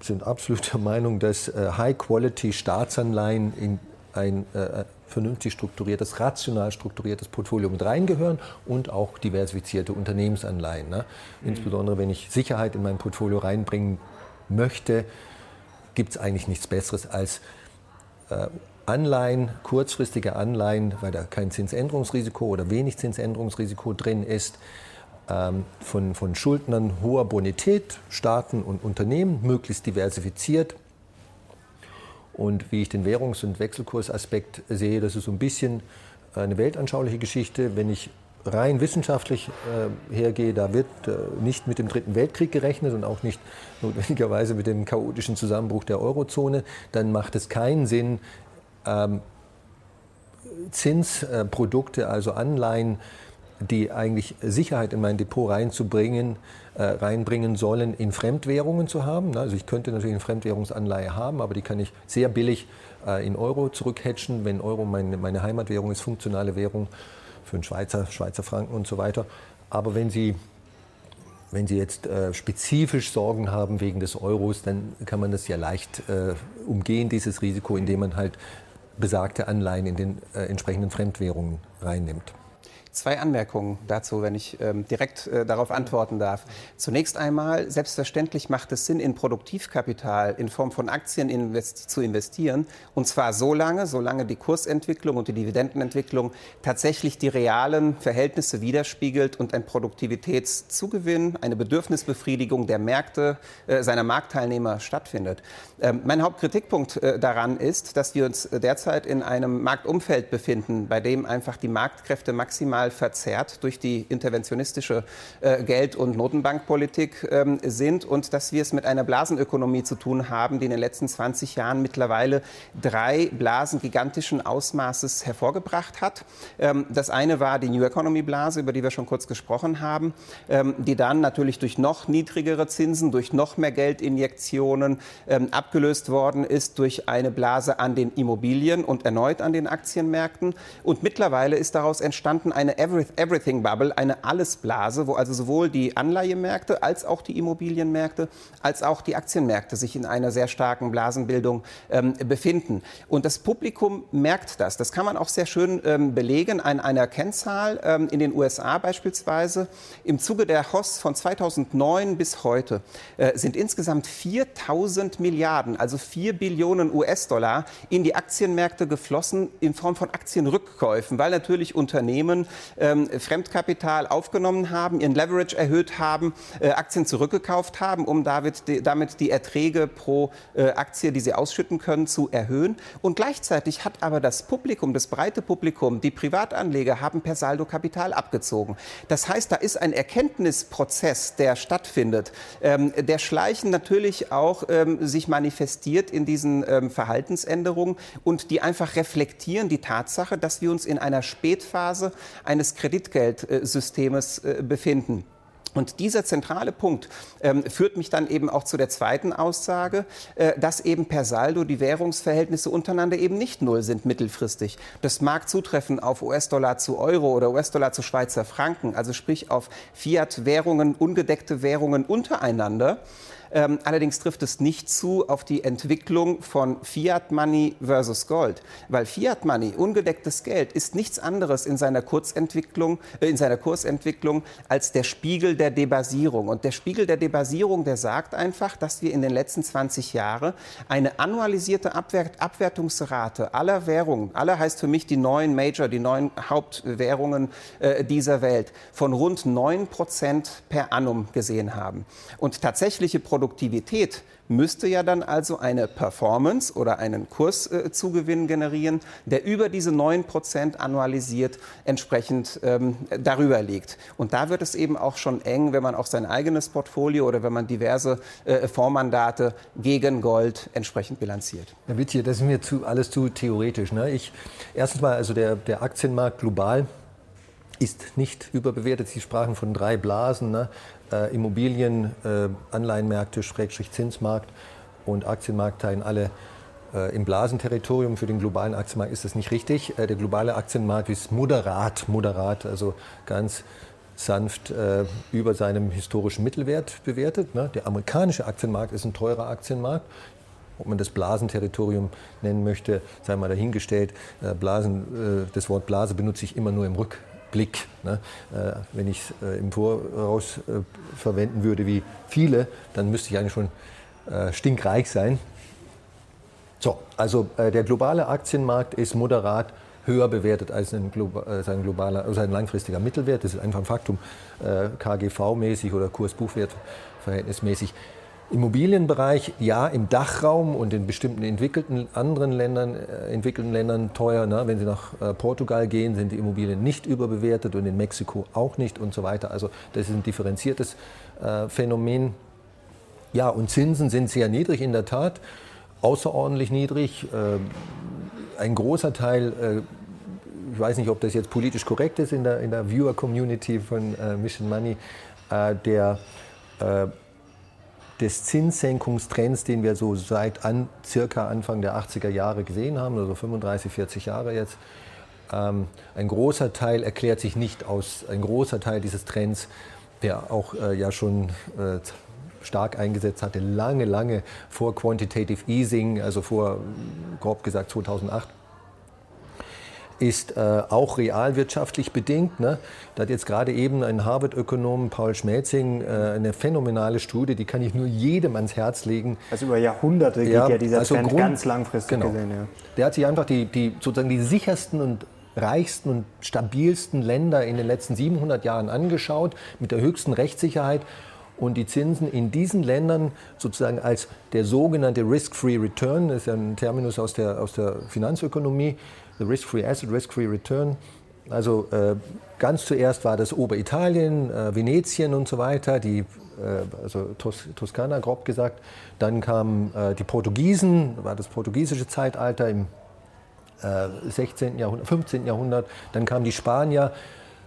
sind absolut der Meinung, dass äh, High-Quality-Staatsanleihen in ein äh, vernünftig strukturiertes, rational strukturiertes Portfolio mit reingehören und auch diversifizierte Unternehmensanleihen. Ne? Mhm. Insbesondere wenn ich Sicherheit in mein Portfolio reinbringen möchte, gibt es eigentlich nichts Besseres als äh, Anleihen, kurzfristige Anleihen, weil da kein Zinsänderungsrisiko oder wenig Zinsänderungsrisiko drin ist, ähm, von, von Schuldnern hoher Bonität, Staaten und Unternehmen, möglichst diversifiziert. Und wie ich den Währungs- und Wechselkursaspekt sehe, das ist so ein bisschen eine weltanschauliche Geschichte. Wenn ich rein wissenschaftlich äh, hergehe, da wird äh, nicht mit dem Dritten Weltkrieg gerechnet und auch nicht notwendigerweise mit dem chaotischen Zusammenbruch der Eurozone, dann macht es keinen Sinn, ähm, Zinsprodukte, also Anleihen, die eigentlich Sicherheit in mein Depot reinzubringen, äh, reinbringen sollen, in Fremdwährungen zu haben. Also ich könnte natürlich eine Fremdwährungsanleihe haben, aber die kann ich sehr billig äh, in Euro zurückhatchen, wenn Euro meine, meine Heimatwährung ist, funktionale Währung für einen Schweizer, Schweizer Franken und so weiter. Aber wenn Sie wenn Sie jetzt äh, spezifisch Sorgen haben wegen des Euros, dann kann man das ja leicht äh, umgehen, dieses Risiko, indem man halt besagte Anleihen in den äh, entsprechenden Fremdwährungen reinnimmt.
Zwei Anmerkungen dazu, wenn ich ähm, direkt äh, darauf antworten darf. Zunächst einmal, selbstverständlich macht es Sinn, in Produktivkapital in Form von Aktien invest zu investieren. Und zwar so lange, solange die Kursentwicklung und die Dividendenentwicklung tatsächlich die realen Verhältnisse widerspiegelt und ein Produktivitätszugewinn, eine Bedürfnisbefriedigung der Märkte, äh, seiner Marktteilnehmer stattfindet. Ähm, mein Hauptkritikpunkt äh, daran ist, dass wir uns derzeit in einem Marktumfeld befinden, bei dem einfach die Marktkräfte maximal total verzerrt durch die interventionistische äh, Geld- und Notenbankpolitik ähm, sind und dass wir es mit einer Blasenökonomie zu tun haben, die in den letzten 20 Jahren mittlerweile drei Blasen gigantischen Ausmaßes hervorgebracht hat. Ähm, das eine war die New Economy Blase, über die wir schon kurz gesprochen haben, ähm, die dann natürlich durch noch niedrigere Zinsen, durch noch mehr Geldinjektionen ähm, abgelöst worden ist durch eine Blase an den Immobilien und erneut an den Aktienmärkten. Und mittlerweile ist daraus entstanden eine Everything Bubble, eine Allesblase, wo also sowohl die Anleihemärkte als auch die Immobilienmärkte als auch die Aktienmärkte sich in einer sehr starken Blasenbildung ähm, befinden. Und das Publikum merkt das. Das kann man auch sehr schön ähm, belegen an einer Kennzahl ähm, in den USA beispielsweise. Im Zuge der Hoss von 2009 bis heute äh, sind insgesamt 4000 Milliarden, also 4 Billionen US-Dollar in die Aktienmärkte geflossen in Form von Aktienrückkäufen, weil natürlich Unternehmen ähm, Fremdkapital aufgenommen haben, ihren Leverage erhöht haben, äh, Aktien zurückgekauft haben, um damit die, damit die Erträge pro äh, Aktie, die sie ausschütten können, zu erhöhen. Und gleichzeitig hat aber das Publikum, das breite Publikum, die Privatanleger haben per Saldo Kapital abgezogen. Das heißt, da ist ein Erkenntnisprozess, der stattfindet, ähm, der schleichen natürlich auch ähm, sich manifestiert in diesen ähm, Verhaltensänderungen und die einfach reflektieren die Tatsache, dass wir uns in einer Spätphase eines Kreditgeldsystems äh, befinden. Und dieser zentrale Punkt ähm, führt mich dann eben auch zu der zweiten Aussage, äh, dass eben per Saldo die Währungsverhältnisse untereinander eben nicht null sind mittelfristig. Das mag zutreffen auf US-Dollar zu Euro oder US-Dollar zu Schweizer Franken, also sprich auf Fiat-Währungen, ungedeckte Währungen untereinander. Ähm, allerdings trifft es nicht zu auf die Entwicklung von Fiat Money versus Gold, weil Fiat Money, ungedecktes Geld, ist nichts anderes in seiner Kurzentwicklung, äh, in seiner Kursentwicklung als der Spiegel der Debasierung. Und der Spiegel der Debasierung, der sagt einfach, dass wir in den letzten 20 Jahren eine annualisierte Abwert Abwertungsrate aller Währungen, aller heißt für mich die neuen Major, die neuen Hauptwährungen äh, dieser Welt, von rund 9 Prozent per annum gesehen haben. Und tatsächliche Produktivität müsste ja dann also eine Performance oder einen Kurszugewinn äh, generieren, der über diese 9% annualisiert entsprechend ähm, darüber liegt. Und da wird es eben auch schon eng, wenn man auch sein eigenes Portfolio oder wenn man diverse äh, Fondsmandate gegen Gold entsprechend bilanziert.
Herr Wittier, das ist mir zu, alles zu theoretisch. Ne? Ich, erstens mal, also der, der Aktienmarkt global ist nicht überbewertet. Sie sprachen von drei Blasen. Ne? Äh, Immobilien, äh, Anleihenmärkte, Schrägstrich Zinsmarkt und Aktienmarkt teilen alle äh, im Blasenterritorium. Für den globalen Aktienmarkt ist das nicht richtig. Äh, der globale Aktienmarkt ist moderat, moderat, also ganz sanft äh, über seinem historischen Mittelwert bewertet. Ne? Der amerikanische Aktienmarkt ist ein teurer Aktienmarkt. Ob man das Blasenterritorium nennen möchte, sei mal dahingestellt. Äh, Blasen, das Wort Blase benutze ich immer nur im Rück, Blick. Ne? Äh, wenn ich es äh, im Voraus äh, verwenden würde wie viele, dann müsste ich eigentlich schon äh, stinkreich sein. So, also äh, der globale Aktienmarkt ist moderat höher bewertet als ein, Globa sein, globaler, also ein langfristiger Mittelwert. Das ist einfach ein Faktum, äh, KGV-mäßig oder Kurs-Buchwert verhältnismäßig. Immobilienbereich, ja, im Dachraum und in bestimmten entwickelten anderen Ländern, äh, entwickelten Ländern teuer. Ne? Wenn Sie nach äh, Portugal gehen, sind die Immobilien nicht überbewertet und in Mexiko auch nicht und so weiter. Also das ist ein differenziertes äh, Phänomen. Ja, und Zinsen sind sehr niedrig in der Tat, außerordentlich niedrig. Äh, ein großer Teil äh, ich weiß nicht, ob das jetzt politisch korrekt ist in der, in der Viewer-Community von äh, Mission Money, äh, der äh, des Zinssenkungstrends, den wir so seit an, circa Anfang der 80er Jahre gesehen haben, also 35, 40 Jahre jetzt. Ähm, ein großer Teil erklärt sich nicht aus, ein großer Teil dieses Trends, der auch äh, ja schon äh, stark eingesetzt hatte, lange, lange vor Quantitative Easing, also vor, grob gesagt, 2008 ist äh, auch realwirtschaftlich bedingt. Ne? Da hat jetzt gerade eben ein Harvard-Ökonom, Paul Schmelzing, äh, eine phänomenale Studie, die kann ich nur jedem ans Herz legen.
Also über Jahrhunderte geht ja, ja dieser also Trend Grund, ganz langfristig
genau. gesehen. Ja. Der hat sich einfach die, die, sozusagen die sichersten und reichsten und stabilsten Länder in den letzten 700 Jahren angeschaut, mit der höchsten Rechtssicherheit und die Zinsen in diesen Ländern sozusagen als der sogenannte Risk-Free Return, das ist ja ein Terminus aus der, aus der Finanzökonomie, the Risk-Free Asset, Risk-Free Return. Also äh, ganz zuerst war das Oberitalien, äh, Venetien und so weiter, die, äh, also Tos Toskana grob gesagt. Dann kamen äh, die Portugiesen, war das portugiesische Zeitalter im 16. Äh, Jahrhundert, 15. Jahrhundert. Dann kamen die Spanier.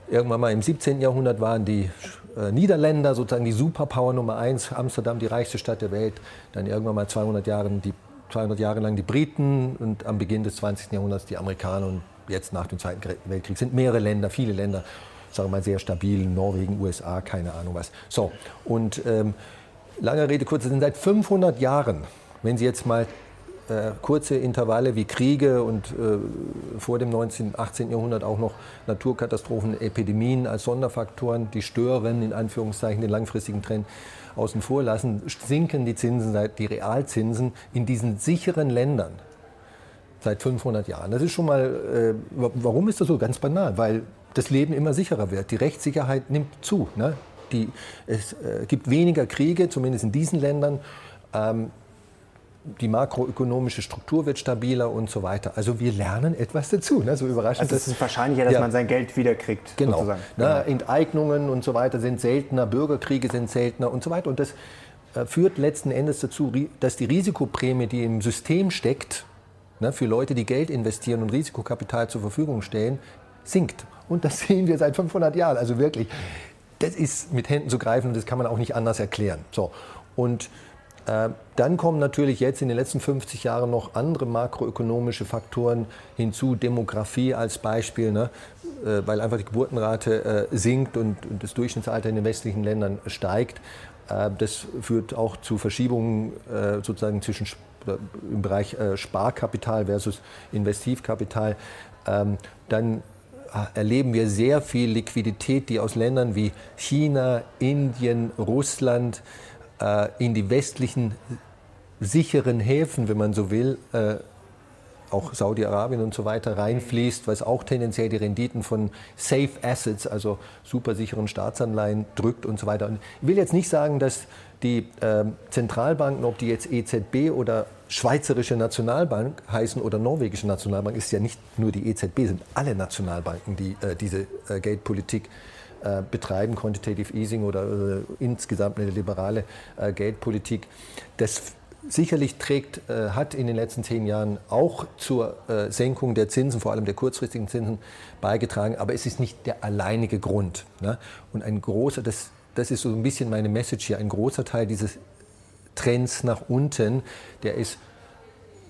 Irgendwann mal im 17. Jahrhundert waren die äh, Niederländer sozusagen die Superpower Nummer eins, Amsterdam die reichste Stadt der Welt. Dann irgendwann mal 200 Jahre die 200 Jahre lang die Briten und am Beginn des 20. Jahrhunderts die Amerikaner und jetzt nach dem Zweiten Weltkrieg sind mehrere Länder, viele Länder, sagen wir mal sehr stabil, Norwegen, USA, keine Ahnung was. So, und ähm, lange Rede, kurze sind seit 500 Jahren, wenn Sie jetzt mal äh, kurze Intervalle wie Kriege und äh, vor dem 19., 18. Jahrhundert auch noch Naturkatastrophen, Epidemien als Sonderfaktoren, die stören in Anführungszeichen den langfristigen Trend außen vor lassen, sinken die Zinsen, die Realzinsen in diesen sicheren Ländern seit 500 Jahren. Das ist schon mal, äh, warum ist das so? Ganz banal, weil das Leben immer sicherer wird. Die Rechtssicherheit nimmt zu. Ne? Die, es äh, gibt weniger Kriege, zumindest in diesen Ländern. Ähm, die makroökonomische Struktur wird stabiler und so weiter. Also wir lernen etwas dazu. Ne? So überraschend.
Also es ist wahrscheinlicher, dass ja. man sein Geld wiederkriegt.
Genau. Sozusagen. Genau. Enteignungen und so weiter sind seltener, Bürgerkriege sind seltener und so weiter. Und das äh, führt letzten Endes dazu, dass die Risikoprämie, die im System steckt, ne, für Leute, die Geld investieren und Risikokapital zur Verfügung stellen, sinkt. Und das sehen wir seit 500 Jahren. Also wirklich, das ist mit Händen zu greifen und das kann man auch nicht anders erklären. So. Und dann kommen natürlich jetzt in den letzten 50 Jahren noch andere makroökonomische Faktoren hinzu, Demografie als Beispiel, ne? Äh, weil einfach die Geburtenrate äh, sinkt und das Durchschnittsalter in den westlichen Ländern steigt. Das führt auch zu Verschiebungen sozusagen zwischen im Bereich Sparkapital versus Investivkapital. Ähm, dann erleben wir sehr viel Liquidität, die aus Ländern wie China, Indien, Russland äh, in die westlichen sicheren Häfen, wenn man so will, äh, auch Saudi-Arabien und so weiter reinfließt, was auch tendenziell die Renditen von Safe Assets, also supersicheren Staatsanleihen drückt und so weiter. Und ich will jetzt nicht sagen, dass die äh, Zentralbanken, ob die jetzt EZB oder Schweizerische Nationalbank heißen oder Norwegische Nationalbank, ist ja nicht nur die EZB, sind alle Nationalbanken, die äh, diese äh, Geldpolitik äh, betreiben, Quantitative Easing oder äh, insgesamt eine liberale äh, Geldpolitik. Das sicherlich trägt, äh, hat in den letzten zehn Jahren auch zur äh, Senkung der Zinsen, vor allem der kurzfristigen Zinsen, beigetragen. Aber es ist nicht der alleinige Grund. Ne? Und ein großer, das, das ist so ein bisschen meine Message hier, ein großer Teil dieses Trends nach unten, der ist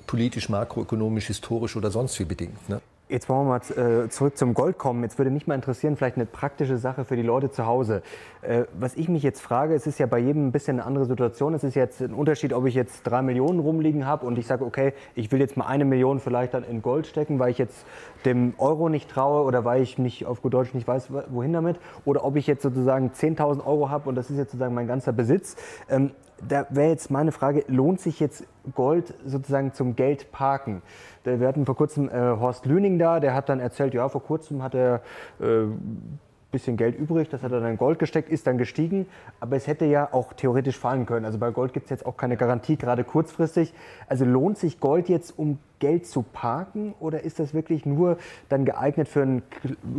politisch, makroökonomisch, historisch oder sonst wie bedingt. Ne?
Jetzt wollen wir mal äh, zurück zum Gold kommen. Jetzt würde mich mal interessieren, vielleicht eine praktische Sache für die Leute zu Hause. Äh, was ich mich jetzt frage, es ist ja bei jedem ein bisschen eine andere Situation. Es ist jetzt ein Unterschied, ob ich jetzt drei Millionen rumliegen habe und ich sage, okay, ich will jetzt mal eine Million vielleicht dann in Gold stecken, weil ich jetzt dem Euro nicht traue oder weil ich nicht auf gut Deutsch nicht weiß, wohin damit. Oder ob ich jetzt sozusagen 10.000 Euro habe und das ist jetzt sozusagen mein ganzer Besitz. Ähm, da wäre jetzt meine Frage, lohnt sich jetzt Gold sozusagen zum Geld parken? Wir hatten vor kurzem äh, Horst Lüning da, der hat dann erzählt, ja, vor kurzem hat er äh, bisschen Geld übrig, das hat er dann in Gold gesteckt, ist dann gestiegen, aber es hätte ja auch theoretisch fallen können. Also bei Gold gibt es jetzt auch keine Garantie, gerade kurzfristig. Also lohnt sich Gold jetzt, um Geld zu parken oder ist das wirklich nur dann geeignet für einen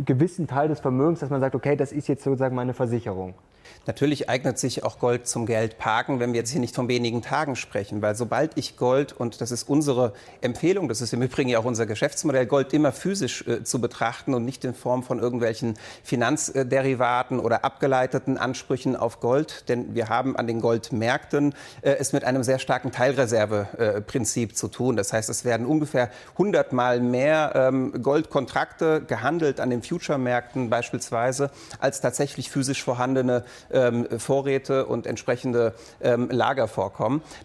gewissen Teil des Vermögens, dass man sagt, okay, das ist jetzt sozusagen meine Versicherung?
Natürlich eignet sich auch Gold zum Geldparken, wenn wir jetzt hier nicht von wenigen Tagen sprechen, weil sobald ich Gold, und das ist unsere Empfehlung, das ist im Übrigen ja auch unser Geschäftsmodell, Gold immer physisch äh, zu betrachten und nicht in Form von irgendwelchen Finanzderivaten oder abgeleiteten Ansprüchen auf Gold, denn wir haben an den Goldmärkten äh, es mit einem sehr starken Teilreserveprinzip äh, zu tun. Das heißt, es werden ungefähr 100 Mal mehr ähm, Goldkontrakte gehandelt an den Future-Märkten beispielsweise, als tatsächlich physisch vorhandene ähm, Vorräte und entsprechende ähm, Lager.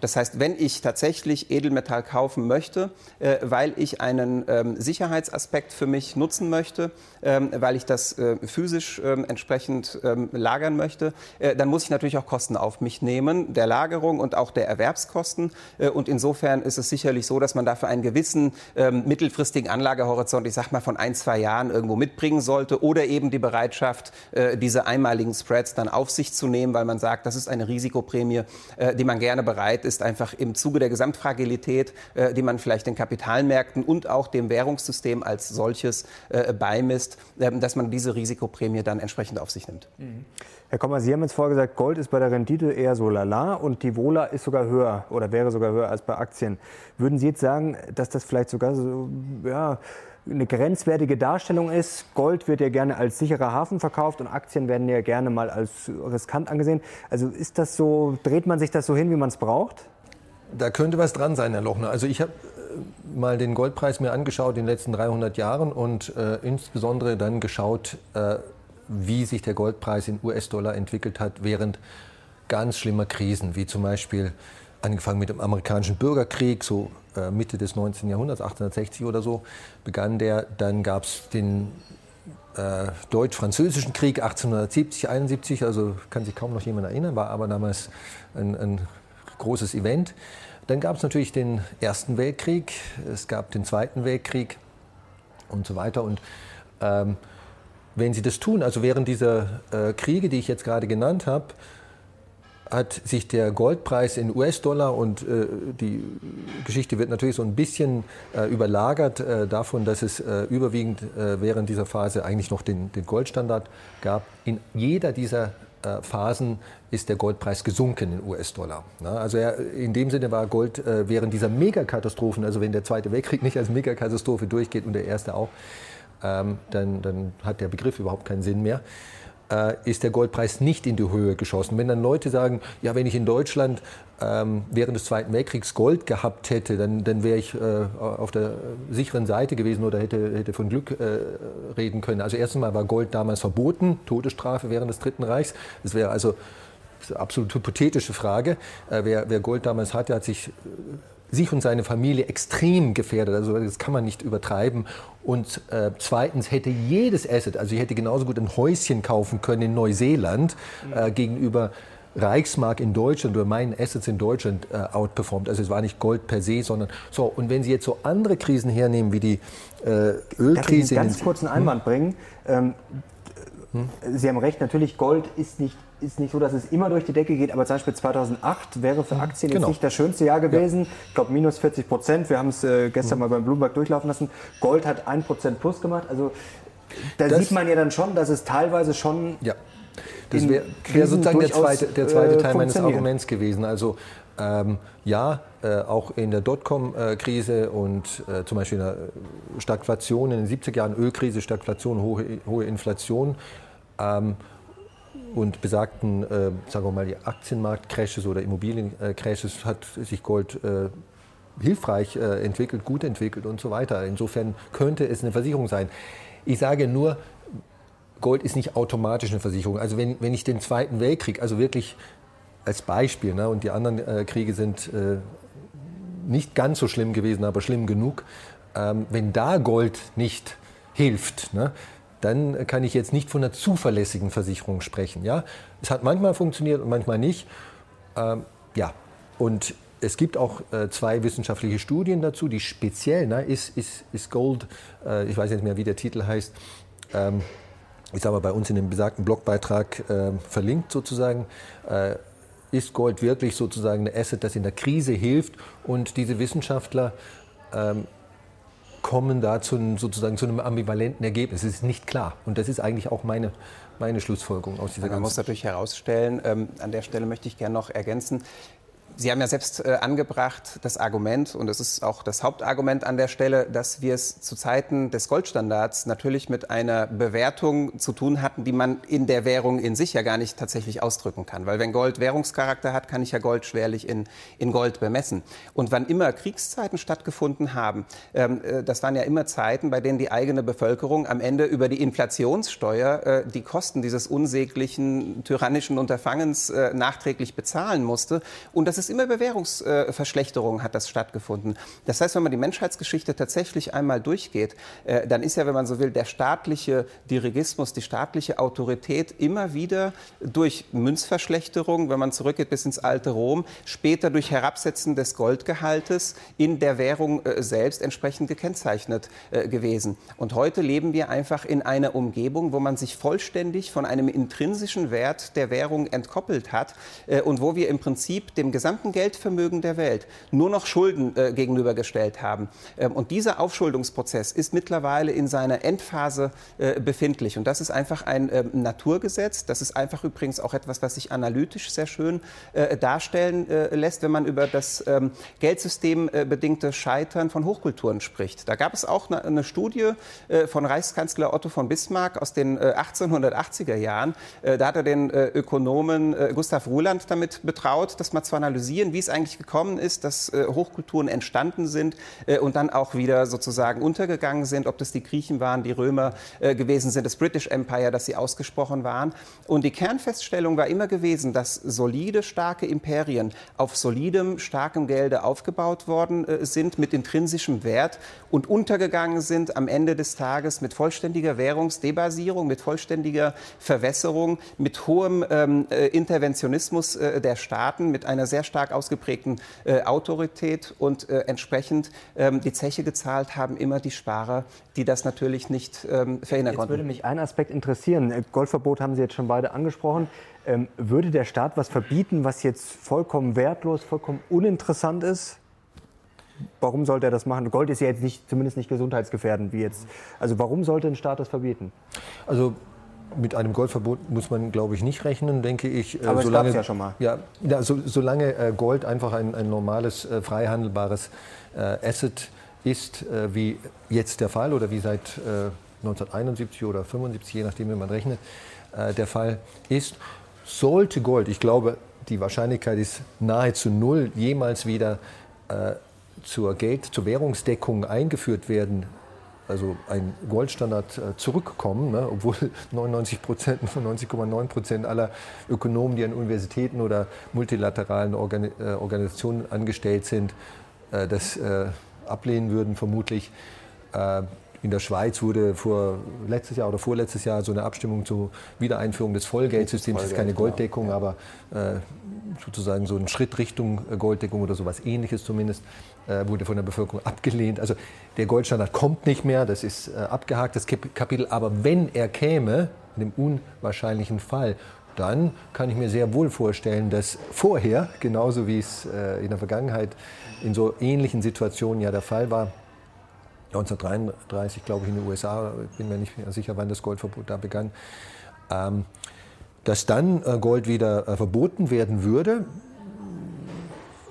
Das heißt, wenn ich tatsächlich Edelmetall kaufen möchte, äh, weil ich einen ähm, Sicherheitsaspekt für mich nutzen möchte, ähm, weil ich das äh, physisch ähm, entsprechend ähm, lagern möchte, äh, dann muss ich natürlich auch Kosten auf mich nehmen, der Lagerung und auch der Erwerbskosten. Äh, und insofern ist es sicherlich so, dass man dafür einen gewissen mittelfristigen Anlagehorizont, ich sag mal von ein, zwei Jahren irgendwo mitbringen sollte oder eben die Bereitschaft, äh, diese einmaligen Spreads dann auf sich zu nehmen, weil man sagt, das ist eine Risikoprämie, äh, die man gerne bereit ist, einfach im Zuge der Gesamtfragilität, äh, die man vielleicht den Kapitalmärkten und auch dem Währungssystem als solches äh, beimisst, ähm, dass man diese Risikoprämie dann entsprechend auf sich nimmt. Mhm.
Herr Kommer, Sie haben jetzt vorher gesagt, Gold ist bei der Rendite eher so lala und die Vola ist sogar höher oder wäre sogar höher als bei Aktien. Würden Sie jetzt sagen, dass das vielleicht sogar so, ja, eine grenzwertige Darstellung ist. Gold wird ja gerne als sicherer Hafen verkauft und Aktien werden ja gerne mal als riskant angesehen. Also ist das so, dreht man sich das so hin, wie man es braucht?
Da könnte was dran sein, Herr Lochner. Also ich habe äh, mal den Goldpreis mir angeschaut in den letzten 300 Jahren und äh, insbesondere dann geschaut, äh, wie sich der Goldpreis in US-Dollar entwickelt hat während ganz schlimmer Krisen, wie zum Beispiel angefangen mit dem amerikanischen Bürgerkrieg, so äh, Mitte des 19. Jahrhunderts, 1860 oder so, begann der. Dann gab es den äh, Deutsch-Französischen Krieg 1870, 71, also kann sich kaum noch jemand erinnern, war aber damals ein, ein großes Event. Dann gab es natürlich den Ersten Weltkrieg, es gab den Zweiten Weltkrieg und so weiter. Und ähm, wenn Sie das tun, also während dieser äh, Kriege, die ich jetzt gerade genannt habe, hat sich der Goldpreis in US-Dollar und äh, die Geschichte wird natürlich so ein bisschen äh, überlagert äh, davon, dass es äh, überwiegend äh, während dieser Phase eigentlich noch den, den Goldstandard gab. In jeder dieser äh, Phasen ist der Goldpreis gesunken in US-Dollar. Also er, in dem Sinne war Gold während dieser Megakatastrophen, also wenn der Zweite Weltkrieg nicht als Megakatastrophe durchgeht und der erste auch, ähm, dann, dann hat der Begriff überhaupt keinen Sinn mehr. Äh, ist der Goldpreis nicht in die Höhe geschossen. Wenn dann Leute sagen, ja, wenn ich in Deutschland ähm, während des Zweiten Weltkriegs Gold gehabt hätte, dann, dann wäre ich äh, auf der sicheren Seite gewesen oder hätte, hätte von Glück äh, reden können. Also erstens mal war Gold damals verboten, Todesstrafe während des Dritten Reichs. Das wäre also eine absolut hypothetische Frage. Äh, wer, wer, Gold damals hatte, hat sich sich und seine Familie extrem gefährdet. Also das kann man nicht übertreiben. Und äh, zweitens hätte jedes Asset, also ich hätte genauso gut ein Häuschen kaufen können in Neuseeland äh, gegenüber Reichsmark in Deutschland oder meinen Assets in Deutschland äh, outperformt. Also es war nicht Gold per se, sondern so. Und wenn Sie jetzt so andere Krisen hernehmen wie die äh, Ölkrise. Darf ich
einen ganz kurzen Einwand hm? bringen? Ähm, hm? Sie haben recht, natürlich Gold ist nicht ist nicht so, dass es immer durch die Decke geht, aber zum Beispiel 2008 wäre für mhm. Aktien genau. jetzt nicht das schönste Jahr gewesen. Ja. Ich glaube, minus 40 Prozent. Wir haben es äh, gestern mhm. mal beim Bloomberg durchlaufen lassen. Gold hat 1 Prozent plus gemacht. Also da das sieht man ja dann schon, dass es teilweise schon.
Ja. Das wäre wär sozusagen der zweite, der zweite äh, Teil meines Arguments gewesen. Also ähm, ja, äh, auch in der Dotcom-Krise und äh, zum Beispiel in der Stagflation in den 70er Jahren, Ölkrise, Stagflation, hohe, hohe Inflation. Ähm, und besagten, äh, sagen wir mal, die Aktienmarktcrashes oder Immobiliencrashes hat sich Gold äh, hilfreich äh, entwickelt, gut entwickelt und so weiter. Insofern könnte es eine Versicherung sein. Ich sage nur, Gold ist nicht automatisch eine Versicherung. Also wenn, wenn ich den Zweiten Weltkrieg, also wirklich als Beispiel, ne, und die anderen äh, Kriege sind äh, nicht ganz so schlimm gewesen, aber schlimm genug, ähm, wenn da Gold nicht hilft, ne, dann kann ich jetzt nicht von einer zuverlässigen Versicherung sprechen. Ja? Es hat manchmal funktioniert und manchmal nicht. Ähm, ja, und es gibt auch äh, zwei wissenschaftliche Studien dazu, die speziell, ne, ist, ist, ist Gold, äh, ich weiß nicht mehr, wie der Titel heißt, ähm, ist aber bei uns in dem besagten Blogbeitrag äh, verlinkt sozusagen. Äh, ist Gold wirklich sozusagen ein Asset, das in der Krise hilft? Und diese Wissenschaftler ähm, kommen da zu, sozusagen zu einem ambivalenten Ergebnis. Es ist nicht klar. Und das ist eigentlich auch meine, meine Schlussfolgerung aus dieser
Man muss natürlich herausstellen, ähm, an der Stelle möchte ich gerne noch ergänzen, Sie haben ja selbst äh, angebracht das Argument, und es ist auch das Hauptargument an der Stelle, dass wir es zu Zeiten des Goldstandards natürlich mit einer Bewertung zu tun hatten, die man in der Währung in sich ja gar nicht tatsächlich ausdrücken kann. Weil wenn Gold Währungscharakter hat, kann ich ja Gold schwerlich in, in Gold bemessen. Und wann immer Kriegszeiten stattgefunden haben, ähm, äh, das waren ja immer Zeiten, bei denen die eigene Bevölkerung am Ende über die Inflationssteuer äh, die Kosten dieses unsäglichen, tyrannischen Unterfangens äh, nachträglich bezahlen musste. Und das ist ist immer Bewährungsverschlechterung hat das stattgefunden. Das heißt, wenn man die Menschheitsgeschichte tatsächlich einmal durchgeht, äh, dann ist ja, wenn man so will, der staatliche Dirigismus, die staatliche Autorität immer wieder durch Münzverschlechterung, wenn man zurückgeht bis ins alte Rom, später durch Herabsetzen des Goldgehaltes in der Währung äh, selbst entsprechend gekennzeichnet äh, gewesen. Und heute leben wir einfach in einer Umgebung, wo man sich vollständig von einem intrinsischen Wert der Währung entkoppelt hat und wo wir im Prinzip dem gesamten gesamten Geldvermögen der Welt nur noch Schulden äh, gegenübergestellt haben. Ähm, und dieser Aufschuldungsprozess ist mittlerweile in seiner Endphase äh, befindlich. Und das ist einfach ein äh, Naturgesetz. Das ist einfach übrigens auch etwas, was sich analytisch sehr schön äh, darstellen äh, lässt, wenn man über das ähm, Geldsystembedingte Scheitern von Hochkulturen spricht. Da gab es auch eine, eine Studie äh, von Reichskanzler Otto von Bismarck aus den 1880er Jahren. da hat er den Ökonomen Gustav Ruhland damit betraut, das mal zu analysieren analysieren, wie es eigentlich gekommen ist, dass äh, Hochkulturen entstanden sind äh, und dann auch wieder sozusagen untergegangen sind, ob das die Griechen waren, die Römer äh, gewesen sind, das British Empire, dass sie ausgesprochen waren. Und die Kernfeststellung war immer gewesen, dass solide, starke Imperien auf solidem, starkem Gelde aufgebaut worden äh, sind, mit intrinsischem Wert und untergegangen sind am Ende des Tages mit vollständiger Währungsdebasierung, mit vollständiger Verwässerung, mit hohem ähm, äh, Interventionismus äh, der Staaten, mit einer sehr stark ausgeprägten äh, Autorität und äh, entsprechend ähm, die Zeche gezahlt haben immer die Sparer, die das natürlich nicht ähm, verhindern
jetzt
konnten.
würde mich ein Aspekt interessieren. Äh, Goldverbot haben Sie jetzt schon beide angesprochen. Ähm, würde der Staat was verbieten, was jetzt vollkommen wertlos, vollkommen uninteressant ist? Warum sollte er das machen? Gold ist ja jetzt nicht, zumindest nicht gesundheitsgefährdend wie jetzt. Also warum sollte ein Staat das verbieten?
Also mit einem Goldverbot muss man, glaube ich, nicht rechnen, denke ich.
Äh, Aber solange, ja schon mal.
Ja, ja so, solange äh, Gold einfach ein, ein normales, äh, frei handelbares Asset ist, wie jetzt der Fall oder wie seit 1971 oder 75, je nachdem, wie man rechnet, der Fall ist. Sollte Gold, ich glaube, die Wahrscheinlichkeit ist nahezu null, jemals wieder zur Geld, zur Währungsdeckung eingeführt werden, also ein Goldstandard äh, zurückkommen, ne, obwohl 99 Prozent, 99,9 Prozent aller Ökonomen, die an Universitäten oder multilateralen Organi äh, Organisationen angestellt sind, äh, das ablehnen würden, vermutlich. In der Schweiz wurde vor letztes Jahr oder vorletztes Jahr so eine Abstimmung zur Wiedereinführung des Vollgeldsystems. Das ist keine genau. Golddeckung, aber äh, sozusagen so ein Schritt Richtung Golddeckung oder sowas ähnliches zumindest, wurde von der Bevölkerung abgelehnt. Also der Goldstandard kommt nicht mehr, das ist äh, abgehakt, das Kapitel. Aber wenn er käme, in dem unwahrscheinlichen Fall, dann kann ich mir sehr wohl vorstellen, dass vorher, genauso wie es äh, in der Vergangenheit in so ähnlichen Situationen ja der Fall war, 1933, glaube ich, in den USA, bin mir nicht mehr sicher, wann das Goldverbot da begann, ähm, dass dann äh, Gold wieder äh, verboten werden würde.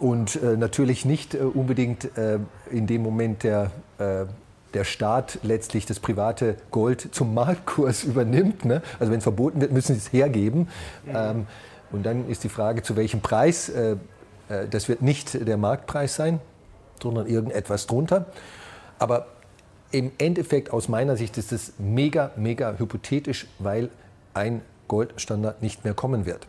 Und äh, natürlich nicht unbedingt in dem Moment der, der Staat letztlich das private Gold zum Marktkurs übernimmt. Ne? Also wenn es verboten wird, müssen sie es hergeben. Ähm, und dann ist die Frage, zu welchem Preis. das wird nicht der Marktpreis sein, sondern irgendetwas drunter. Aber im Endeffekt aus meiner Sicht ist es mega, mega hypothetisch, weil ein Goldstandard nicht mehr kommen wird.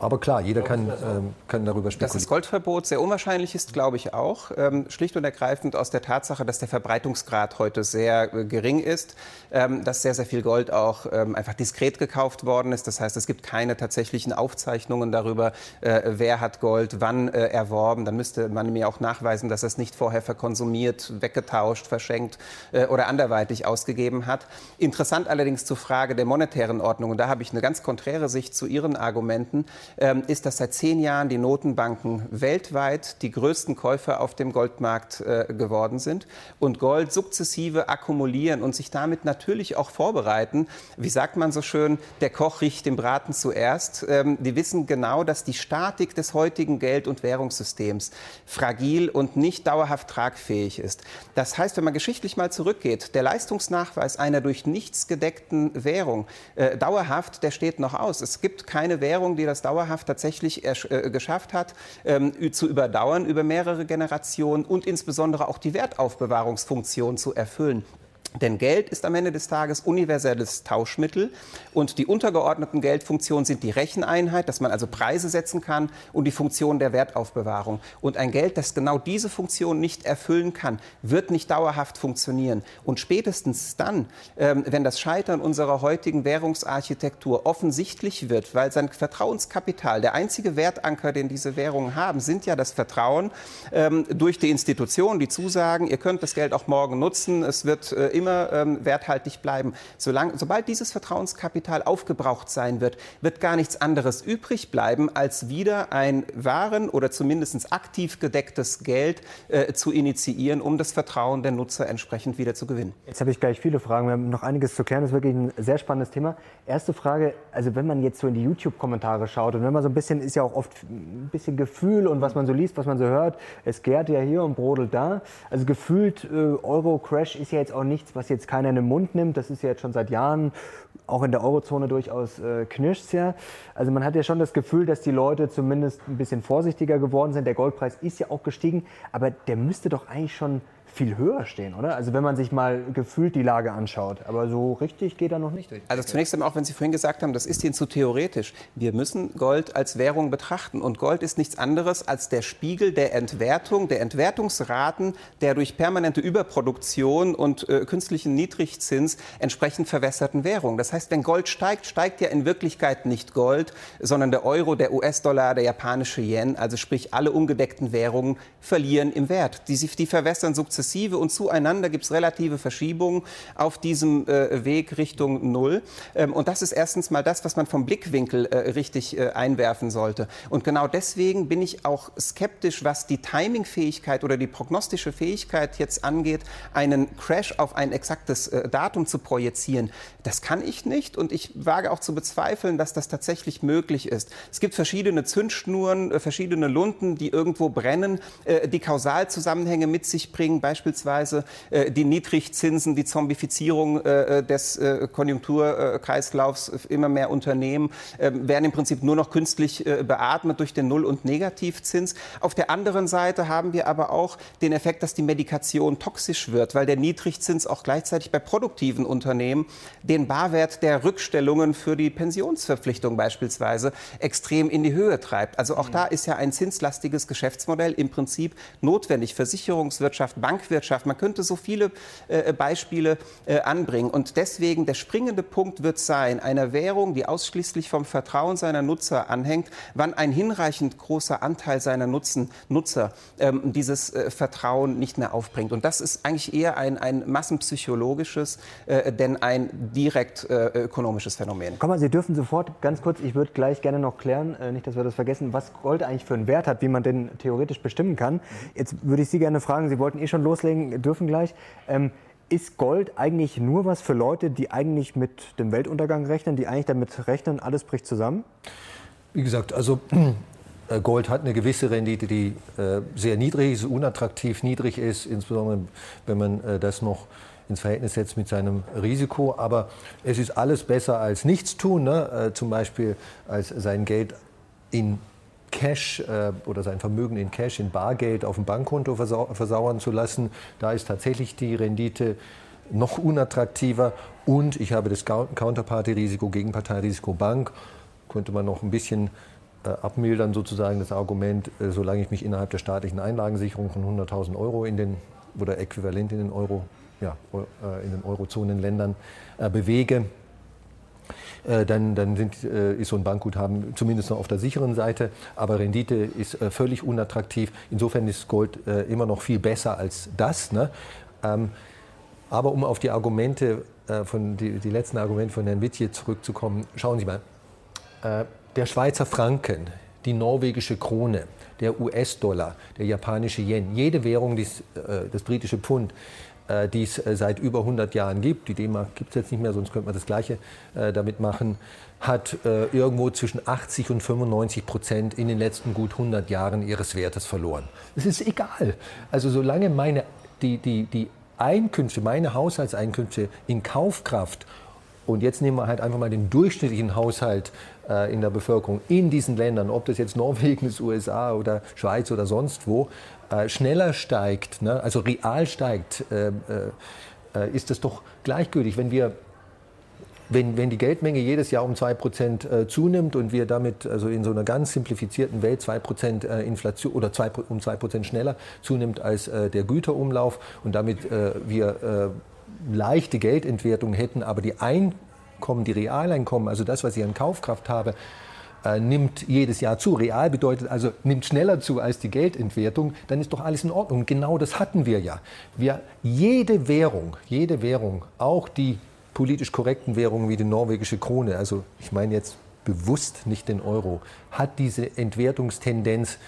Aber klar, jeder kann, ähm, kann darüber spekulieren.
Dass das Goldverbot sehr unwahrscheinlich ist, glaube ich auch. Ähm, schlicht und ergreifend aus der Tatsache, dass der Verbreitungsgrad heute sehr äh, gering ist, ähm, dass sehr, sehr viel Gold auch ähm, einfach diskret gekauft worden ist. Das heißt, es gibt keine tatsächlichen Aufzeichnungen darüber, äh, wer hat Gold wann äh, erworben. Dann müsste man mir auch nachweisen, dass es nicht vorher verkonsumiert, weggetauscht, verschenkt äh, oder anderweitig ausgegeben hat. Interessant allerdings zur Frage der monetären Ordnung. Und da habe ich eine ganz konträre Sicht zu Ihren Argumenten. Ähm, ist, dass seit zehn Jahren die Notenbanken weltweit die größten Käufer auf dem Goldmarkt äh, geworden sind und Gold sukzessive akkumulieren und sich damit natürlich auch vorbereiten. Wie sagt man so schön, der Koch riecht den Braten zuerst. Ähm, die wissen genau, dass die Statik des heutigen Geld- und Währungssystems fragil und nicht dauerhaft tragfähig ist. Das heißt, wenn man geschichtlich mal zurückgeht, der Leistungsnachweis einer durch nichts gedeckten Währung äh, dauerhaft, der steht noch aus. Es gibt keine Währung, die das dauerhaft dauerhaft tatsächlich äh, geschafft hat, ähm, zu überdauern über mehrere Generationen und insbesondere auch die Wertaufbewahrungsfunktion zu erfüllen. Denn Geld ist am Ende des Tages universelles Tauschmittel und die untergeordneten Geldfunktionen sind die Recheneinheit, dass man also Preise setzen kann und die Funktion der Wertaufbewahrung. Und ein Geld, das genau diese Funktion nicht erfüllen kann, wird nicht dauerhaft funktionieren. Und spätestens dann, ähm, wenn das Scheitern unserer heutigen Währungsarchitektur offensichtlich wird, weil sein Vertrauenskapital, der einzige Wertanker, den diese Währungen haben, sind ja das Vertrauen ähm, durch die Institutionen, die zusagen, ihr könnt das Geld auch morgen nutzen, es wird äh, immer ähm, werthaltig bleiben. Solang, sobald dieses Vertrauenskapital aufgebraucht sein wird, wird gar nichts anderes übrig bleiben, als wieder ein Waren- oder zumindest aktiv gedecktes Geld äh, zu initiieren, um das Vertrauen der Nutzer entsprechend wieder zu gewinnen.
Jetzt habe ich gleich viele Fragen. Wir haben noch einiges zu klären. Das ist wirklich ein sehr spannendes Thema. Erste Frage, also wenn man jetzt so in die YouTube-Kommentare schaut und wenn man so ein bisschen, ist ja auch oft ein bisschen Gefühl und was man so liest, was man so hört, es gärt ja hier und brodelt da. Also gefühlt, äh, Euro-Crash ist ja jetzt auch nichts, nichts, was jetzt keiner in den Mund nimmt. Das ist ja jetzt schon seit Jahren auch in der Eurozone durchaus äh, knirscht ja. Also man hat ja schon das Gefühl, dass die Leute zumindest ein bisschen vorsichtiger geworden sind. Der Goldpreis ist ja auch gestiegen, aber der müsste doch eigentlich schon viel höher stehen, oder? Also wenn man sich mal gefühlt die Lage anschaut. Aber so richtig geht er noch nicht durch.
Also zunächst einmal, auch wenn Sie vorhin gesagt haben, das ist Ihnen zu theoretisch. Wir müssen Gold als Währung betrachten. Und Gold ist nichts anderes als der Spiegel der Entwertung, der Entwertungsraten der durch permanente Überproduktion und äh, künstlichen Niedrigzins entsprechend verwässerten Währung. Das heißt, wenn Gold steigt, steigt ja in Wirklichkeit nicht Gold, sondern der Euro, der US-Dollar, der japanische Yen. Also sprich, alle ungedeckten Währungen verlieren im Wert. Die, die verwässern sukzessive sukzessive und zueinander gibt es relative Verschiebungen auf diesem äh, Weg Richtung Null. Ähm, und das ist erstens mal das, was man vom Blickwinkel äh, richtig äh, einwerfen sollte. Und genau deswegen bin ich auch skeptisch, was die Timingfähigkeit oder die prognostische Fähigkeit jetzt angeht, einen Crash auf ein exaktes äh, Datum zu projizieren. Das kann ich nicht und ich wage auch zu bezweifeln, dass das tatsächlich möglich ist. Es gibt verschiedene Zündschnuren, äh, verschiedene Lunden, die irgendwo brennen, äh, die Kausalzusammenhänge mit sich bringen beispielsweise, äh, die Niedrigzinsen, die Zombifizierung äh, des Konjunkturkreislaufs, immer mehr Unternehmen werden im Prinzip nur noch künstlich beatmet durch den Null- und Negativzins. Auf der anderen Seite haben wir aber auch den Effekt, dass die Medikation toxisch wird, weil der Niedrigzins auch gleichzeitig bei produktiven Unternehmen den Barwert der Rückstellungen für die Pensionsverpflichtung beispielsweise extrem in die Höhe treibt. Also auch da ist ja ein zinslastiges Geschäftsmodell im Prinzip notwendig. Versicherungswirtschaft, Bankwirtschaft, man könnte so viele äh, Beispiele äh, anbringen. Und deswegen der springende Punkt wird sein, einer Währung, die ausschließlich vom Vertrauen seiner Nutzer anhängt, wann ein hinreichend großer Anteil seiner Nutzen, Nutzer ähm, dieses äh, Vertrauen nicht mehr aufbringt. Und das ist eigentlich eher ein, ein massenpsychologisches, äh, denn ein direkt äh, ökonomisches Phänomen.
Komm mal, Sie dürfen sofort ganz kurz, ich würde gleich gerne noch klären, äh, nicht, dass wir das vergessen, was Gold eigentlich für einen Wert hat, wie man den theoretisch bestimmen kann. Jetzt würde ich Sie gerne fragen, Sie wollten eh schon loslegen, dürfen gleich. Ähm, ist Gold eigentlich nur was für Leute, die eigentlich mit dem Weltuntergang rechnen, die eigentlich damit rechnen, alles bricht zusammen?
Wie gesagt, also äh, Gold hat eine gewisse Rendite, die äh, sehr niedrig ist, unattraktiv niedrig ist, insbesondere wenn man äh, das noch ins Verhältnis setzt mit seinem Risiko. Aber es ist alles besser als nichts tun, ne? äh, zum Beispiel als sein Geld in Cash äh, oder sein Vermögen in Cash, in Bargeld auf dem Bankkonto versau versauern zu lassen. Da ist tatsächlich die Rendite noch unattraktiver. Und ich habe das Counterparty-Risiko, Gegenparteirisiko Bank. Könnte man noch ein bisschen äh, abmildern, sozusagen das Argument, äh, solange ich mich innerhalb der staatlichen Einlagensicherung von 100.000 Euro in den, oder äquivalent in den Euro ja, äh, in den Eurozonenländern äh, bewege, dann, dann sind, ist so ein Bankguthaben zumindest noch auf der sicheren Seite. Aber Rendite ist völlig unattraktiv. Insofern ist Gold immer noch viel besser als das. Ne? Ähm, aber um auf die Argumente, von, die, die letzten Argumente von Herrn Wittje zurückzukommen, schauen Sie mal. Der Schweizer Franken, die norwegische Krone, der US-Dollar, der japanische Yen, jede Währung, das britische Pfund, äh, die es äh, seit über 100 Jahren gibt, die D-Mark gibt es jetzt nicht mehr, sonst könnte man das Gleiche äh, damit machen, hat irgendwo zwischen 80 und 95 Prozent in den letzten gut 100 Jahren ihres Wertes verloren. Es ist egal. Also solange meine, die, die, die Einkünfte, meine Haushaltseinkünfte in Kaufkraft und jetzt nehmen wir halt einfach mal den durchschnittlichen Haushalt äh, in der Bevölkerung in diesen Ländern, ob das jetzt Norwegen ist, USA oder Schweiz oder sonst wo, äh, schneller steigt, ne, also real steigt, äh, äh, ist das doch gleichgültig. Wenn wir wenn, wenn die Geldmenge jedes Jahr um 2% äh, zunimmt und wir damit also in so einer ganz simplifizierten Welt 2% äh, Inflation oder 2, um 2% schneller zunimmt als der Güterumlauf und damit wir leichte Geldentwertung hätten, aber die Einkommen, die Realeinkommen, also das, was ich an Kaufkraft habe, nimmt jedes Jahr zu, real bedeutet also nimmt schneller zu als die Geldentwertung, dann ist doch alles in Ordnung. Genau das hatten wir ja. Wir, jede Währung, jede Währung, auch die politisch korrekten Währungen wie die norwegische Krone, also ich meine jetzt bewusst nicht den Euro, hat diese Entwertungstendenz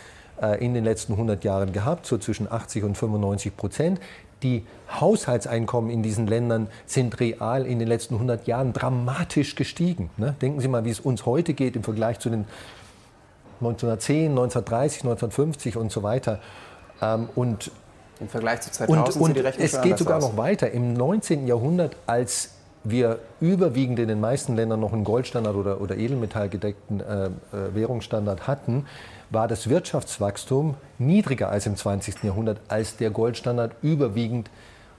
äh, in den letzten 100 Jahren gehabt, so zwischen 80 und 95 Prozent die Haushaltseinkommen in diesen Ländern sind real in den letzten 100 Jahren dramatisch gestiegen. Ne? Denken Sie mal, wie es uns heute geht im Vergleich zu den 1910, 1930, 1950 und so weiter.
Ähm, und im Vergleich zu 2000
und, und es geht sogar aus. noch weiter. Im 19. Jahrhundert, als wir überwiegend in den meisten Ländern noch einen Goldstandard oder, oder Edelmetallgedeckten äh, äh, Währungsstandard hatten, war das Wirtschaftswachstum niedriger als im 20. Jahrhundert, als der Goldstandard überwiegend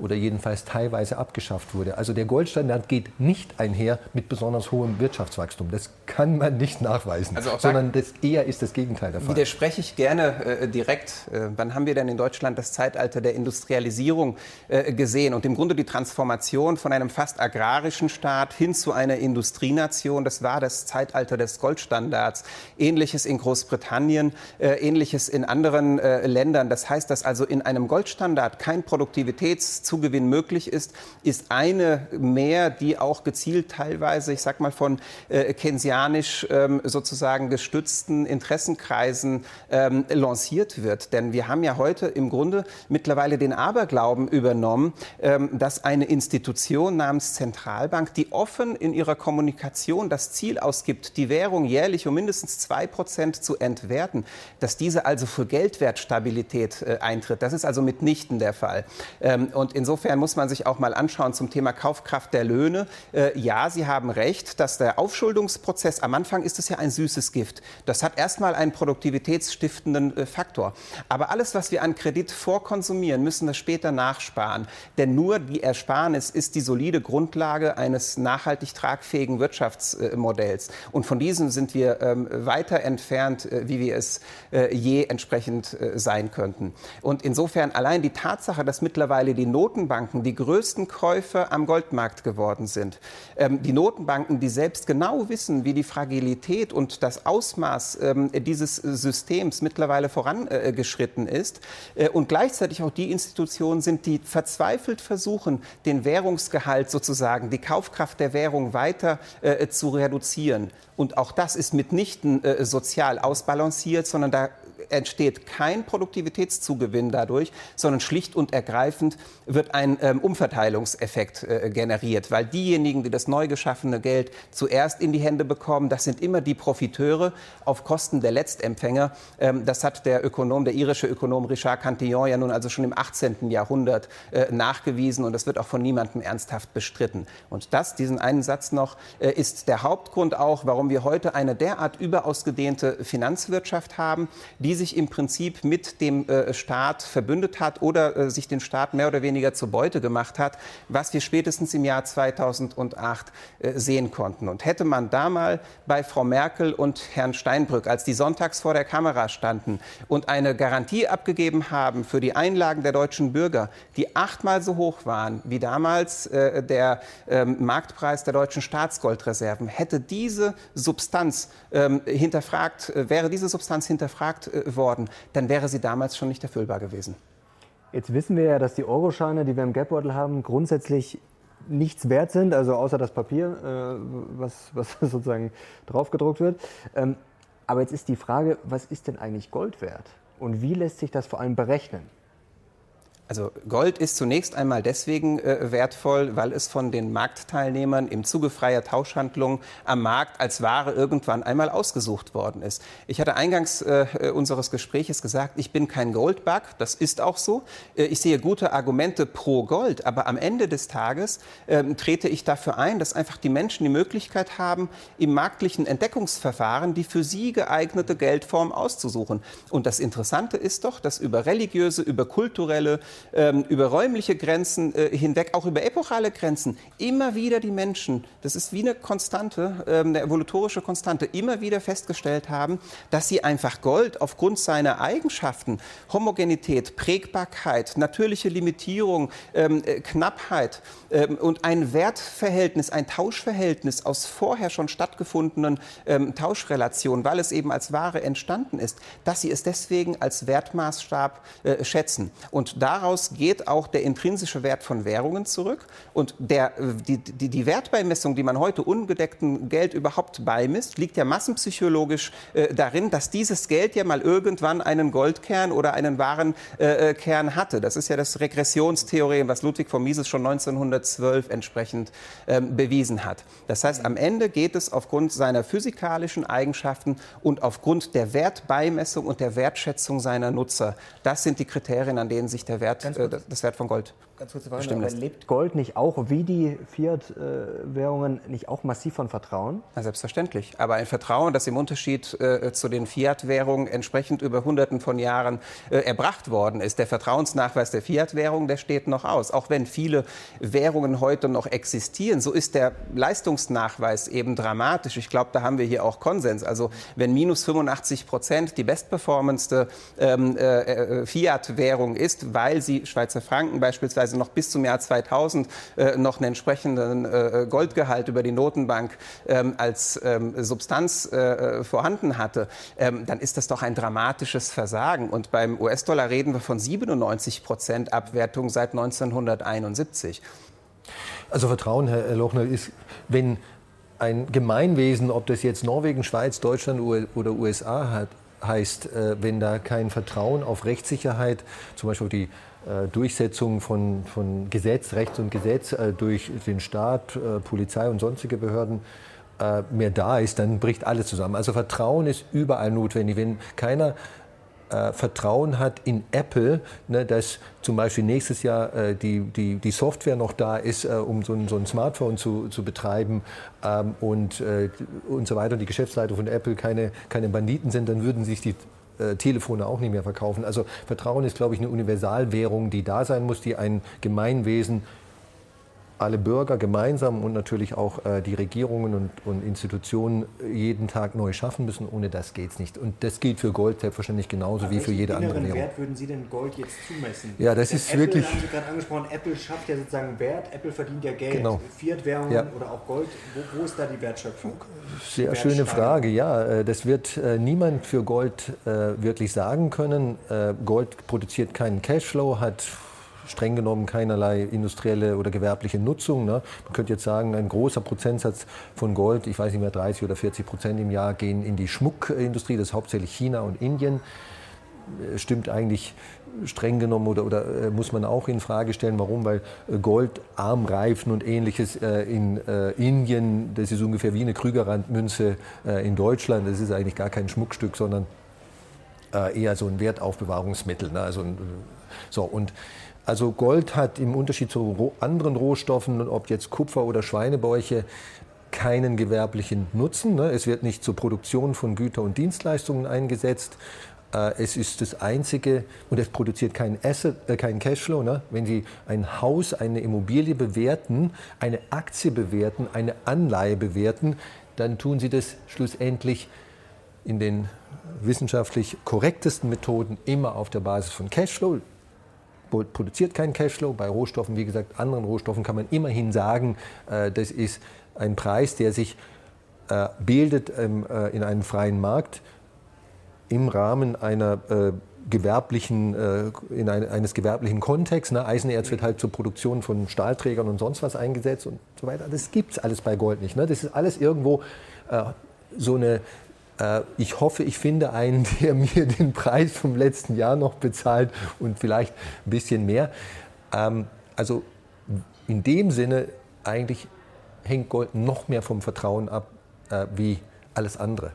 oder jedenfalls teilweise abgeschafft wurde. Also der Goldstandard geht nicht einher mit besonders hohem Wirtschaftswachstum. Das kann man nicht nachweisen, also sondern das eher ist das Gegenteil der Fall.
Widerspreche ich gerne äh, direkt. Äh, wann haben wir denn in Deutschland das Zeitalter der Industrialisierung äh, gesehen und im Grunde die Transformation von einem fast agrarischen Staat hin zu einer Industrienation? Das war das Zeitalter des Goldstandards. Ähnliches in Großbritannien, äh, ähnliches in anderen äh, Ländern. Das heißt, dass also in einem Goldstandard kein Produktivitäts Zugewinn möglich ist, ist eine mehr, die auch gezielt teilweise, ich sag mal, von äh, keynesianisch ähm, sozusagen gestützten Interessenkreisen ähm, lanciert wird. Denn wir haben ja heute im Grunde mittlerweile den Aberglauben übernommen, ähm, dass eine Institution namens Zentralbank, die offen in ihrer Kommunikation das Ziel ausgibt, die Währung jährlich um mindestens zwei Prozent zu entwerten, dass diese also für Geldwertstabilität äh, eintritt. Das ist also mitnichten der Fall. Ähm, und insofern muss man sich auch mal anschauen zum Thema Kaufkraft der Löhne. Äh, ja, Sie haben recht, dass der Aufschuldungsprozess, am Anfang ist es ja ein süßes Gift. Das hat erstmal einen produktivitätsstiftenden äh, Faktor. Aber alles, was wir an Kredit vorkonsumieren, müssen wir später nachsparen. Denn nur die Ersparnis ist die solide Grundlage eines nachhaltig tragfähigen Wirtschaftsmodells. Und von diesem sind wir ähm, weiter entfernt, äh, wie wir es äh, je entsprechend äh, sein könnten. Und insofern allein die Tatsache, dass mittlerweile die Notenbanken die größten Käufer am Goldmarkt geworden sind, ähm, die Notenbanken, die selbst genau wissen, wie die Fragilität und das Ausmaß ähm, dieses Systems mittlerweile vorangeschritten ist und gleichzeitig auch die Institutionen sind, die verzweifelt versuchen, den Währungsgehalt sozusagen, die Kaufkraft der Währung weiter zu reduzieren. Und auch das ist mitnichten äh, sozial ausbalanciert, sondern da entsteht kein Produktivitätszugewinn dadurch, sondern schlicht und ergreifend wird ein ähm, Umverteilungseffekt äh, generiert, weil diejenigen, die das neu geschaffene Geld zuerst in die Hände bekommen, das sind immer die Profiteure auf Kosten der Letztempfänger. Ähm, das hat der Ökonom, der irische Ökonom Richard Cantillon ja nun also schon im 18. Jahrhundert äh, nachgewiesen und das wird auch von niemandem ernsthaft bestritten. Und das, diesen einen Satz noch, äh, ist der Hauptgrund auch, warum wir heute eine derart überausgedehnte Finanzwirtschaft haben, die sich im Prinzip mit dem äh, Staat verbündet hat oder äh, sich den Staat mehr oder weniger zur Beute gemacht hat, was wir spätestens im Jahr 2008 äh, sehen konnten. Und hätte man da mal bei Frau Merkel und Herrn Steinbrück, als die sonntags vor der Kamera standen und eine Garantie abgegeben haben für die Einlagen der deutschen Bürger, die achtmal so hoch waren wie damals der ähm, Marktpreis der deutschen Staatsgoldreserven, hätte diese Substanz ähm, hinterfragt, wäre diese Substanz hinterfragt worden, dann wäre sie damals schon nicht erfüllbar gewesen.
Jetzt wissen wir ja, dass die Euroscheine, die wir im Geldbeutel haben, grundsätzlich nichts wert sind, also außer das Papier, äh, was, was sozusagen draufgedruckt wird. Ähm, aber jetzt ist die Frage, was ist denn eigentlich Gold wert? Und wie lässt sich das vor allem berechnen?
Also Gold ist zunächst einmal deswegen äh, wertvoll, weil es von den Marktteilnehmern im Zuge freier Tauschhandlungen am Markt als Ware irgendwann einmal ausgesucht worden ist. Ich hatte eingangs äh, unseres Gespräches gesagt, ich bin kein Goldbug, das ist auch so. Äh, ich sehe gute Argumente pro Gold, aber am Ende des Tages ähm, trete ich dafür ein, dass einfach die Menschen die Möglichkeit haben, im marktlichen Entdeckungsverfahren die für sie geeignete Geldform auszusuchen. Und das Interessante ist doch, dass über religiöse, über kulturelle, ähm, über räumliche Grenzen äh, hinweg, auch über epochale Grenzen, immer wieder die Menschen, das ist wie eine Konstante, ähm, eine evolutorische Konstante, immer wieder festgestellt haben, dass sie einfach Gold aufgrund seiner Eigenschaften, Homogenität, Prägbarkeit, natürliche Limitierung, ähm, äh, Knappheit ähm, und ein Wertverhältnis, ein Tauschverhältnis aus vorher schon stattgefundenen ähm, Tauschrelationen, weil es eben als Ware entstanden ist, dass sie es deswegen als Wertmaßstab äh, schätzen. Und daraus daraus geht auch der intrinsische Wert von Währungen zurück. Und der, die, die, die Wertbeimessung, die man heute ungedecktem Geld überhaupt beimisst, liegt ja massenpsychologisch äh, darin, dass dieses Geld ja mal irgendwann einen Goldkern oder einen wahren äh, äh Kern hatte. Das ist ja das Regressionstheorem, was Ludwig von Mises schon 1912 entsprechend ähm, bewiesen hat. Das heißt, am Ende geht es aufgrund seiner physikalischen Eigenschaften und aufgrund der Wertbeimessung und der Wertschätzung seiner Nutzer. Das sind die Kriterien, an denen sich der Wert Wert, äh, das Wert von Gold.
Ganz kurze Frage, aber lebt Gold nicht auch, wie die Fiat-Währungen, nicht auch massiv von Vertrauen?
Na, selbstverständlich. Aber ein Vertrauen, das im Unterschied äh, zu den Fiat-Währungen entsprechend über Hunderten von Jahren äh, erbracht worden ist. Der Vertrauensnachweis der Fiat-Währung, der steht noch aus. Auch wenn viele Währungen heute noch existieren, so ist der Leistungsnachweis eben dramatisch. Ich glaube, da haben wir hier auch Konsens. Also wenn minus 85 Prozent die bestperformendste ähm, äh, äh, Fiat-Währung ist, weil sie Schweizer Franken beispielsweise beziehungsweise noch bis zum Jahr 2000 äh, noch einen entsprechenden äh, Goldgehalt über die Notenbank ähm, als ähm, Substanz äh, vorhanden hatte, ähm, dann ist das doch ein dramatisches Versagen. Und beim US-Dollar reden wir von 97 Prozent Abwertung seit 1971.
Also Vertrauen, Herr Lochner, ist, wenn ein Gemeinwesen, ob das jetzt Norwegen, Schweiz, Deutschland oder USA hat, heißt, äh, wenn da kein Vertrauen auf Rechtssicherheit, zum Beispiel die Durchsetzung von, von Gesetz, Rechts und Gesetz äh, durch den Staat, Polizei und sonstige Behörden mehr da ist, dann bricht alles zusammen. Also Vertrauen ist überall notwendig. Wenn keiner äh, Vertrauen hat in Apple, ne, dass zum Beispiel nächstes Jahr äh, die, die, die Software noch da ist, äh, um so ein, so ein Smartphone zu, zu betreiben ähm, und, äh, und so weiter und die Geschäftsleitung von Apple keine, keine Banditen sind, dann würden sich die äh, Telefone auch nicht mehr verkaufen. Also Vertrauen ist, glaube ich, eine Universalwährung, die da sein muss, die ein Gemeinwesen alle Bürger gemeinsam und natürlich auch äh, die Regierungen und, und, Institutionen jeden Tag neu schaffen müssen. Ohne das geht es nicht. Und das gilt für Gold selbstverständlich genauso Aber wie für jede andere Währung.
Wert würden Sie denn Gold jetzt zumessen?
Ja, das ist
Apple,
wirklich.
haben Sie gerade angesprochen, Apple schafft ja sozusagen Wert. Apple verdient ja Geld.
Genau.
Fiat-Währungen ja. oder auch Gold. Wo, wo, ist da die Wertschöpfung?
Sehr schöne Frage. Ja, äh, das wird äh, niemand für Gold äh, wirklich sagen können. Gold produziert keinen Cashflow, hat streng genommen keinerlei industrielle oder gewerbliche Nutzung. Ne? Man könnte jetzt sagen, ein großer Prozentsatz von Gold, ich weiß nicht mehr, 30 oder 40 Prozent im Jahr gehen in die Schmuckindustrie, das ist hauptsächlich China und Indien. Äh, stimmt eigentlich streng genommen oder, oder äh, muss man auch in Frage stellen. Warum? Weil äh, Gold, Armreifen und ähnliches in Indien, das ist ungefähr wie eine Krügerrandmünze in Deutschland. Das ist eigentlich gar kein Schmuckstück, sondern eher so ein Wertaufbewahrungsmittel. Ne? Also, so, und also Gold hat im Unterschied zu anderen Rohstoffen, ob jetzt Kupfer oder Schweinebäuche, keinen gewerblichen Nutzen. Ne? Es wird nicht zur Produktion von Güter und Dienstleistungen eingesetzt. Äh, es ist das einzige und es produziert keinen, Asset, äh, keinen Cashflow. Ne? Wenn Sie ein Haus, eine Immobilie bewerten, eine Aktie bewerten, eine Anleihe bewerten, dann tun Sie das schlussendlich in den wissenschaftlich korrektesten Methoden immer auf der Basis von Cashflow produziert keinen Cashflow. Bei Rohstoffen, wie gesagt, anderen Rohstoffen kann man immerhin sagen, äh, das ist ein Preis, der sich äh, bildet äh, in einem freien Markt im Rahmen einer gewerblichen, in eines gewerblichen Kontexts. Ne? Eisenerz wird halt zur Produktion von Stahlträgern und sonst was eingesetzt und so weiter. Das gibt es alles bei Gold nicht. Ne? Das ist alles irgendwo so eine ich hoffe, ich finde einen, der mir den Preis vom letzten Jahr noch bezahlt und vielleicht ein bisschen mehr. Ähm, also in dem Sinne eigentlich hängt Gold noch mehr vom Vertrauen ab äh, wie alles andere.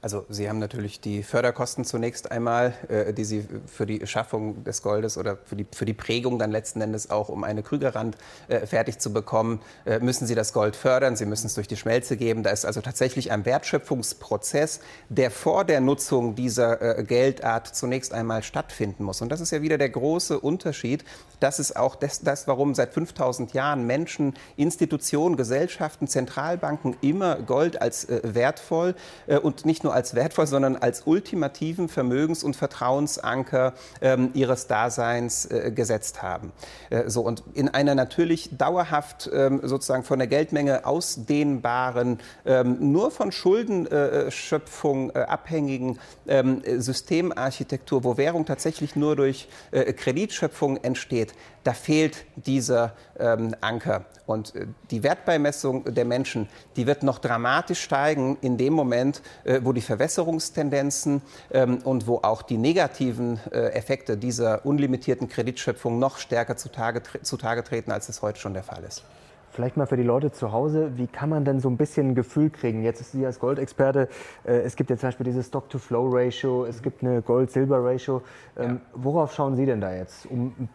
Also Sie haben natürlich die Förderkosten zunächst einmal, äh, die Sie für die Schaffung des Goldes oder für die, für die Prägung dann letzten Endes auch, um eine Krügerrand äh, fertig zu bekommen, äh, müssen Sie das Gold fördern. Sie müssen es durch die Schmelze geben. Da ist also tatsächlich ein Wertschöpfungsprozess, der vor der Nutzung dieser äh, Geldart zunächst einmal stattfinden muss. Und das ist ja wieder der große Unterschied. Das ist auch das, das warum seit 5000 Jahren Menschen, Institutionen, Gesellschaften, Zentralbanken immer Gold als äh, wertvoll äh, und nicht nur nur als wertvoll, sondern als ultimativen Vermögens- und Vertrauensanker ähm, ihres Daseins äh, gesetzt haben. Äh, so und in einer natürlich dauerhaft ähm, sozusagen von der Geldmenge ausdehnbaren, ähm, nur von Schuldenschöpfung äh, abhängigen ähm, Systemarchitektur, wo Währung tatsächlich nur durch äh, Kreditschöpfung entsteht, da fehlt dieser ähm, Anker. Und äh, die Wertbeimessung der Menschen, die wird noch dramatisch steigen in dem Moment, äh, wo die Verwässerungstendenzen ähm, und wo auch die negativen äh, Effekte dieser unlimitierten Kreditschöpfung noch stärker zutage, zutage treten, als es heute schon der Fall ist.
Vielleicht mal für die Leute zu Hause, wie kann man denn so ein bisschen ein Gefühl kriegen? Jetzt ist Sie als Goldexperte, äh, es gibt ja zum Beispiel dieses Stock-to-Flow-Ratio, es gibt eine Gold-Silber-Ratio. Ähm, ja. Worauf schauen Sie denn da jetzt, um ein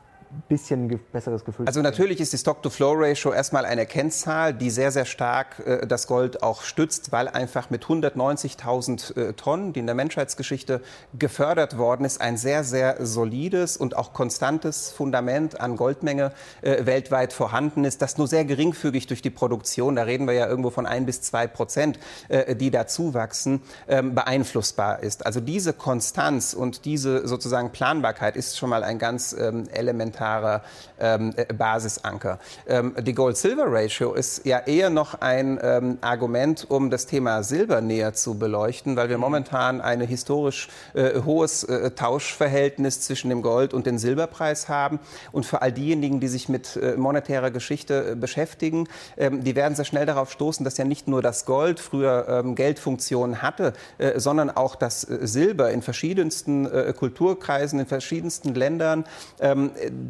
bisschen besseres Gefühl.
Also natürlich ist die Stock-to-Flow-Ratio erstmal eine Kennzahl, die sehr, sehr stark äh, das Gold auch stützt, weil einfach mit 190.000 äh, Tonnen, die in der Menschheitsgeschichte gefördert worden ist, ein sehr, sehr solides und auch konstantes Fundament an Goldmenge äh, weltweit vorhanden ist, das nur sehr geringfügig durch die Produktion, da reden wir ja irgendwo von ein bis zwei Prozent, äh, die dazu wachsen, ähm, beeinflussbar ist. Also diese Konstanz und diese sozusagen Planbarkeit ist schon mal ein ganz ähm, elementares monetarer ähm, äh, Basisanker. Ähm, die Gold-Silver-Ratio ist ja eher noch ein ähm, Argument, um das Thema Silber näher zu beleuchten, weil wir momentan ein historisch äh, hohes äh, Tauschverhältnis zwischen dem Gold und dem Silberpreis haben. Und für all diejenigen, die sich mit äh, monetärer Geschichte äh, beschäftigen, ähm, die werden sehr schnell darauf stoßen, dass ja nicht nur das Gold früher ähm, Geldfunktionen hatte, äh, sondern auch das Silber in verschiedensten Kulturkreisen, in verschiedensten Ländern.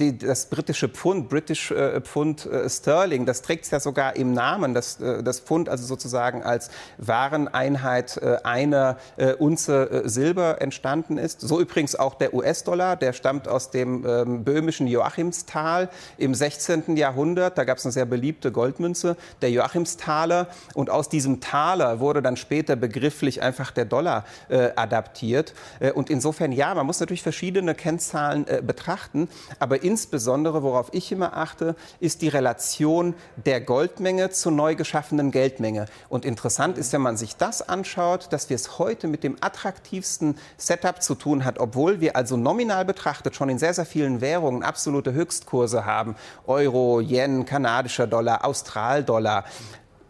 Die, das britische Pfund, British Pfund Sterling, das trägt es ja sogar im Namen, das, das Pfund also sozusagen als Wareneinheit einer Unze Silber entstanden ist. So übrigens auch der US-Dollar, der stammt aus dem ähm, böhmischen Joachimsthal im 16. Jahrhundert. Da gab es eine sehr beliebte Goldmünze, der Joachimsthaler. Und aus diesem Taler wurde dann später begrifflich einfach der Dollar äh, adaptiert. Äh, und insofern, ja, man muss natürlich verschiedene Kennzahlen äh, betrachten. Aber insbesondere, worauf ich immer achte, ist die Relation der Goldmenge zur neu geschaffenen Geldmenge. Und interessant ist, wenn man sich das anschaut, dass wir es heute mit dem attraktivsten Setup zu tun hat, obwohl wir also nominal betrachtet schon in sehr, sehr vielen Währungen absolute Höchstkurse haben. Euro, Yen, kanadischer Dollar, Australdollar.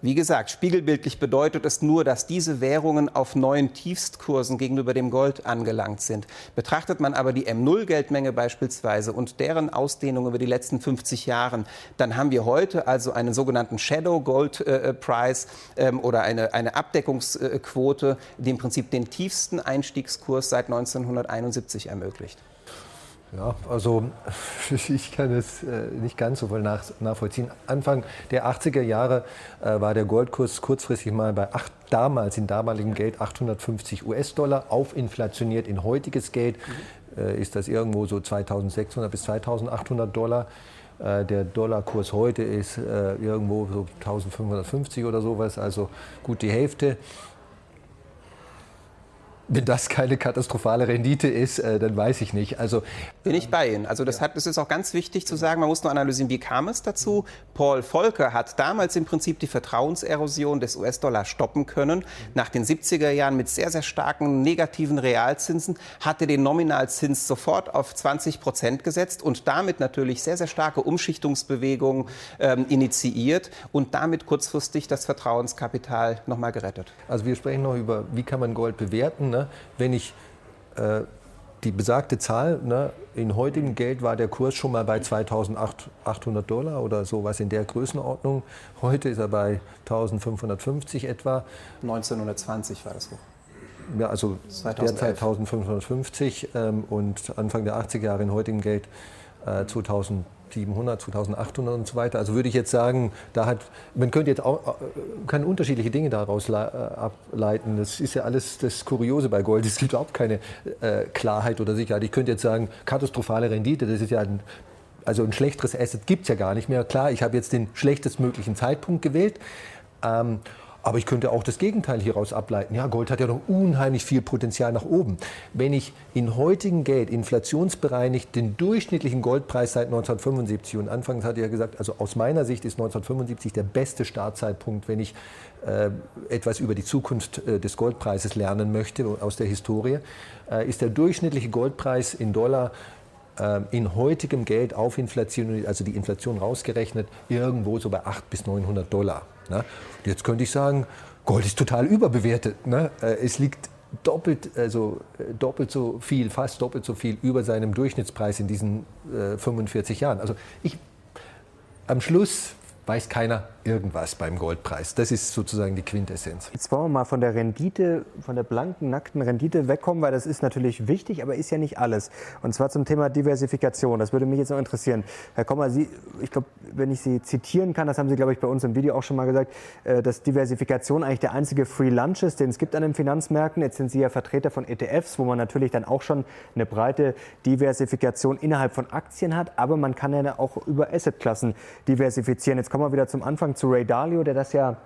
Wie gesagt, spiegelbildlich bedeutet es nur, dass diese Währungen auf neuen Tiefstkursen gegenüber dem Gold angelangt sind. Betrachtet man aber die M0-Geldmenge beispielsweise und deren Ausdehnung über die letzten 50 Jahre, dann haben wir heute also einen sogenannten Shadow Gold äh, Price ähm, oder eine, eine Abdeckungsquote, die im Prinzip den tiefsten Einstiegskurs seit 1971 ermöglicht.
Ja, also ich kann es äh, nicht ganz so voll nach, nachvollziehen. Anfang der 80er Jahre äh, war der Goldkurs kurzfristig mal bei acht, damals in damaligem Geld 850 US-Dollar, aufinflationiert in heutiges Geld äh, ist das irgendwo so 2600 bis 2800 Dollar. Der Dollarkurs heute ist irgendwo so 1550 oder sowas, also gut die Hälfte wenn das keine katastrophale Rendite ist, äh, dann weiß ich nicht.
Also bin ich bei Ihnen. Also das, hat, das ist auch ganz wichtig zu sagen. Man muss nur analysieren, wie kam es dazu. Paul Volcker hat damals im Prinzip die Vertrauenserosion des US-Dollar stoppen können. Nach den 70er Jahren mit sehr, sehr starken negativen Realzinsen hatte den Nominalzins sofort auf 20 Prozent gesetzt und damit natürlich sehr, sehr starke Umschichtungsbewegungen ähm, initiiert und damit kurzfristig das Vertrauenskapital nochmal gerettet.
Also wir sprechen noch über, wie kann man Gold bewerten. Ne? Wenn ich äh, die besagte Zahl, ne, in heutigem Geld war der Kurs schon mal bei 2800 Dollar oder sowas in der Größenordnung. Heute ist er bei 1550 etwa.
1920 war das hoch.
Ja, also 2011. derzeit 1550 ähm, und Anfang der 80er Jahre in heutigem Geld äh, 2000. 2700, 2800 und so weiter. Also würde ich jetzt sagen, da hat, man könnte jetzt auch, äh, kann unterschiedliche Dinge daraus äh, ableiten. Das ist ja alles das Kuriose bei Gold. Es gibt überhaupt keine äh, Klarheit oder Sicherheit. Ich könnte jetzt sagen, katastrophale Rendite, das ist ja ein also ein schlechteres Asset gibt es ja gar nicht mehr. Klar, ich habe jetzt den schlechtestmöglichen Zeitpunkt gewählt. Ähm, aber ich könnte auch das Gegenteil hieraus ableiten. Ja, Gold hat ja noch unheimlich viel Potenzial nach oben. Wenn ich in heutigem Geld inflationsbereinigt den durchschnittlichen Goldpreis seit 1975 und anfangs hatte ich ja gesagt, also aus meiner Sicht ist 1975 der beste Startzeitpunkt, wenn ich äh, etwas über die Zukunft äh, des Goldpreises lernen möchte aus der Historie, äh, ist der durchschnittliche Goldpreis in Dollar äh, in heutigem Geld auf Inflation, also die Inflation rausgerechnet, irgendwo so bei 800 bis 900 Dollar. Ne? Jetzt könnte ich sagen, Gold ist total überbewertet. Ne? Äh, es liegt doppelt, also äh, doppelt so viel, fast doppelt so viel über seinem Durchschnittspreis in diesen äh, 45 Jahren. Also ich, am Schluss weiß keiner irgendwas beim Goldpreis. Das ist sozusagen die Quintessenz.
Jetzt wollen wir mal von der Rendite, von der blanken, nackten Rendite wegkommen, weil das ist natürlich wichtig, aber ist ja nicht alles. Und zwar zum Thema Diversifikation. Das würde mich jetzt noch interessieren. Herr Kommer, Sie, ich glaube, wenn ich Sie zitieren kann, das haben Sie, glaube ich, bei uns im Video auch schon mal gesagt, äh, dass Diversifikation eigentlich der einzige Free Lunch ist, den es gibt an den Finanzmärkten. Jetzt sind Sie ja Vertreter von ETFs, wo man natürlich dann auch schon eine breite Diversifikation innerhalb von Aktien hat, aber man kann ja auch über Assetklassen diversifizieren. Jetzt kommen wir wieder zum Anfang zu Ray Dalio, der das ja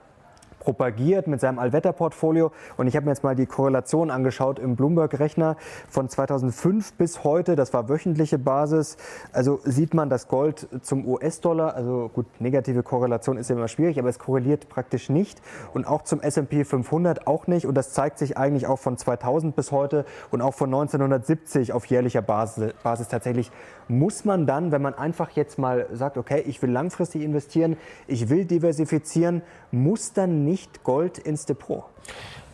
propagiert mit seinem Allwetterportfolio. Und ich habe mir jetzt mal die Korrelation angeschaut im Bloomberg-Rechner von 2005 bis heute. Das war wöchentliche Basis. Also sieht man das Gold zum US-Dollar. Also gut, negative Korrelation ist ja immer schwierig, aber es korreliert praktisch nicht. Und auch zum S&P 500 auch nicht. Und das zeigt sich eigentlich auch von 2000 bis heute und auch von 1970 auf jährlicher Basis, Basis tatsächlich. Muss man dann, wenn man einfach jetzt mal sagt, okay, ich will langfristig investieren, ich will diversifizieren, muss dann nicht Gold ins Depot?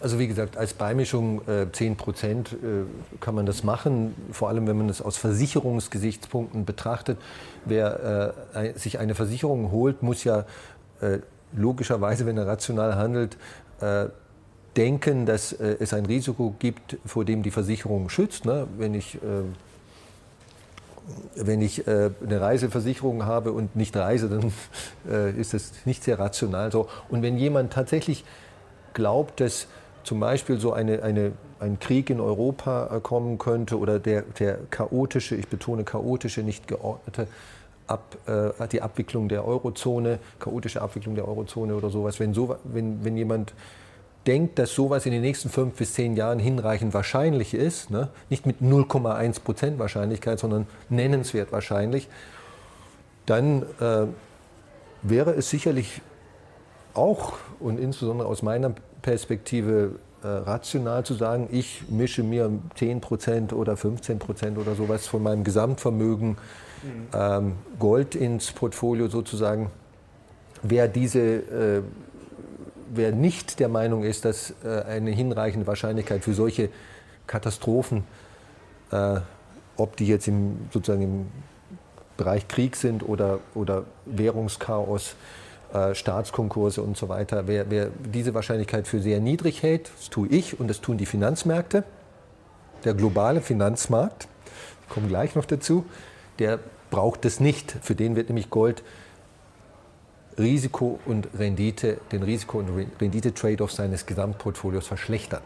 Also wie gesagt, als Beimischung äh, 10 Prozent äh, kann man das machen, vor allem wenn man es aus Versicherungsgesichtspunkten betrachtet. Wer äh, sich eine Versicherung holt, muss ja äh, logischerweise, wenn er rational handelt, äh, denken, dass äh, es ein Risiko gibt, vor dem die Versicherung schützt. Ne? Wenn ich wenn ich äh, eine Reiseversicherung habe und nicht reise, dann äh, ist das nicht sehr rational so. Und wenn jemand tatsächlich glaubt, dass zum Beispiel so eine, eine, ein Krieg in Europa äh, kommen könnte oder der, der chaotische, ich betone chaotische, nicht geordnete Ab, äh, die Abwicklung der Eurozone, chaotische Abwicklung der Eurozone oder sowas, wenn, so, wenn, wenn jemand denkt, dass sowas in den nächsten fünf bis zehn Jahren hinreichend wahrscheinlich ist, ne? nicht mit 0,1 Prozent Wahrscheinlichkeit, sondern nennenswert wahrscheinlich, dann äh, wäre es sicherlich auch und insbesondere aus meiner Perspektive äh, rational zu sagen, ich mische mir 10 Prozent oder 15 Prozent oder sowas von meinem Gesamtvermögen mhm. ähm, Gold ins Portfolio sozusagen. Wer diese äh, wer nicht der Meinung ist, dass äh, eine hinreichende Wahrscheinlichkeit für solche Katastrophen, äh, ob die jetzt im, sozusagen im Bereich Krieg sind oder, oder Währungschaos, äh, Staatskonkurse und so weiter, wer, wer diese Wahrscheinlichkeit für sehr niedrig hält, das tue ich und das tun die Finanzmärkte, der globale Finanzmarkt, ich komme gleich noch dazu, der braucht das nicht. Für den wird nämlich Gold Risiko und Rendite, den Risiko- und Rendite-Trade-off seines Gesamtportfolios verschlechtern.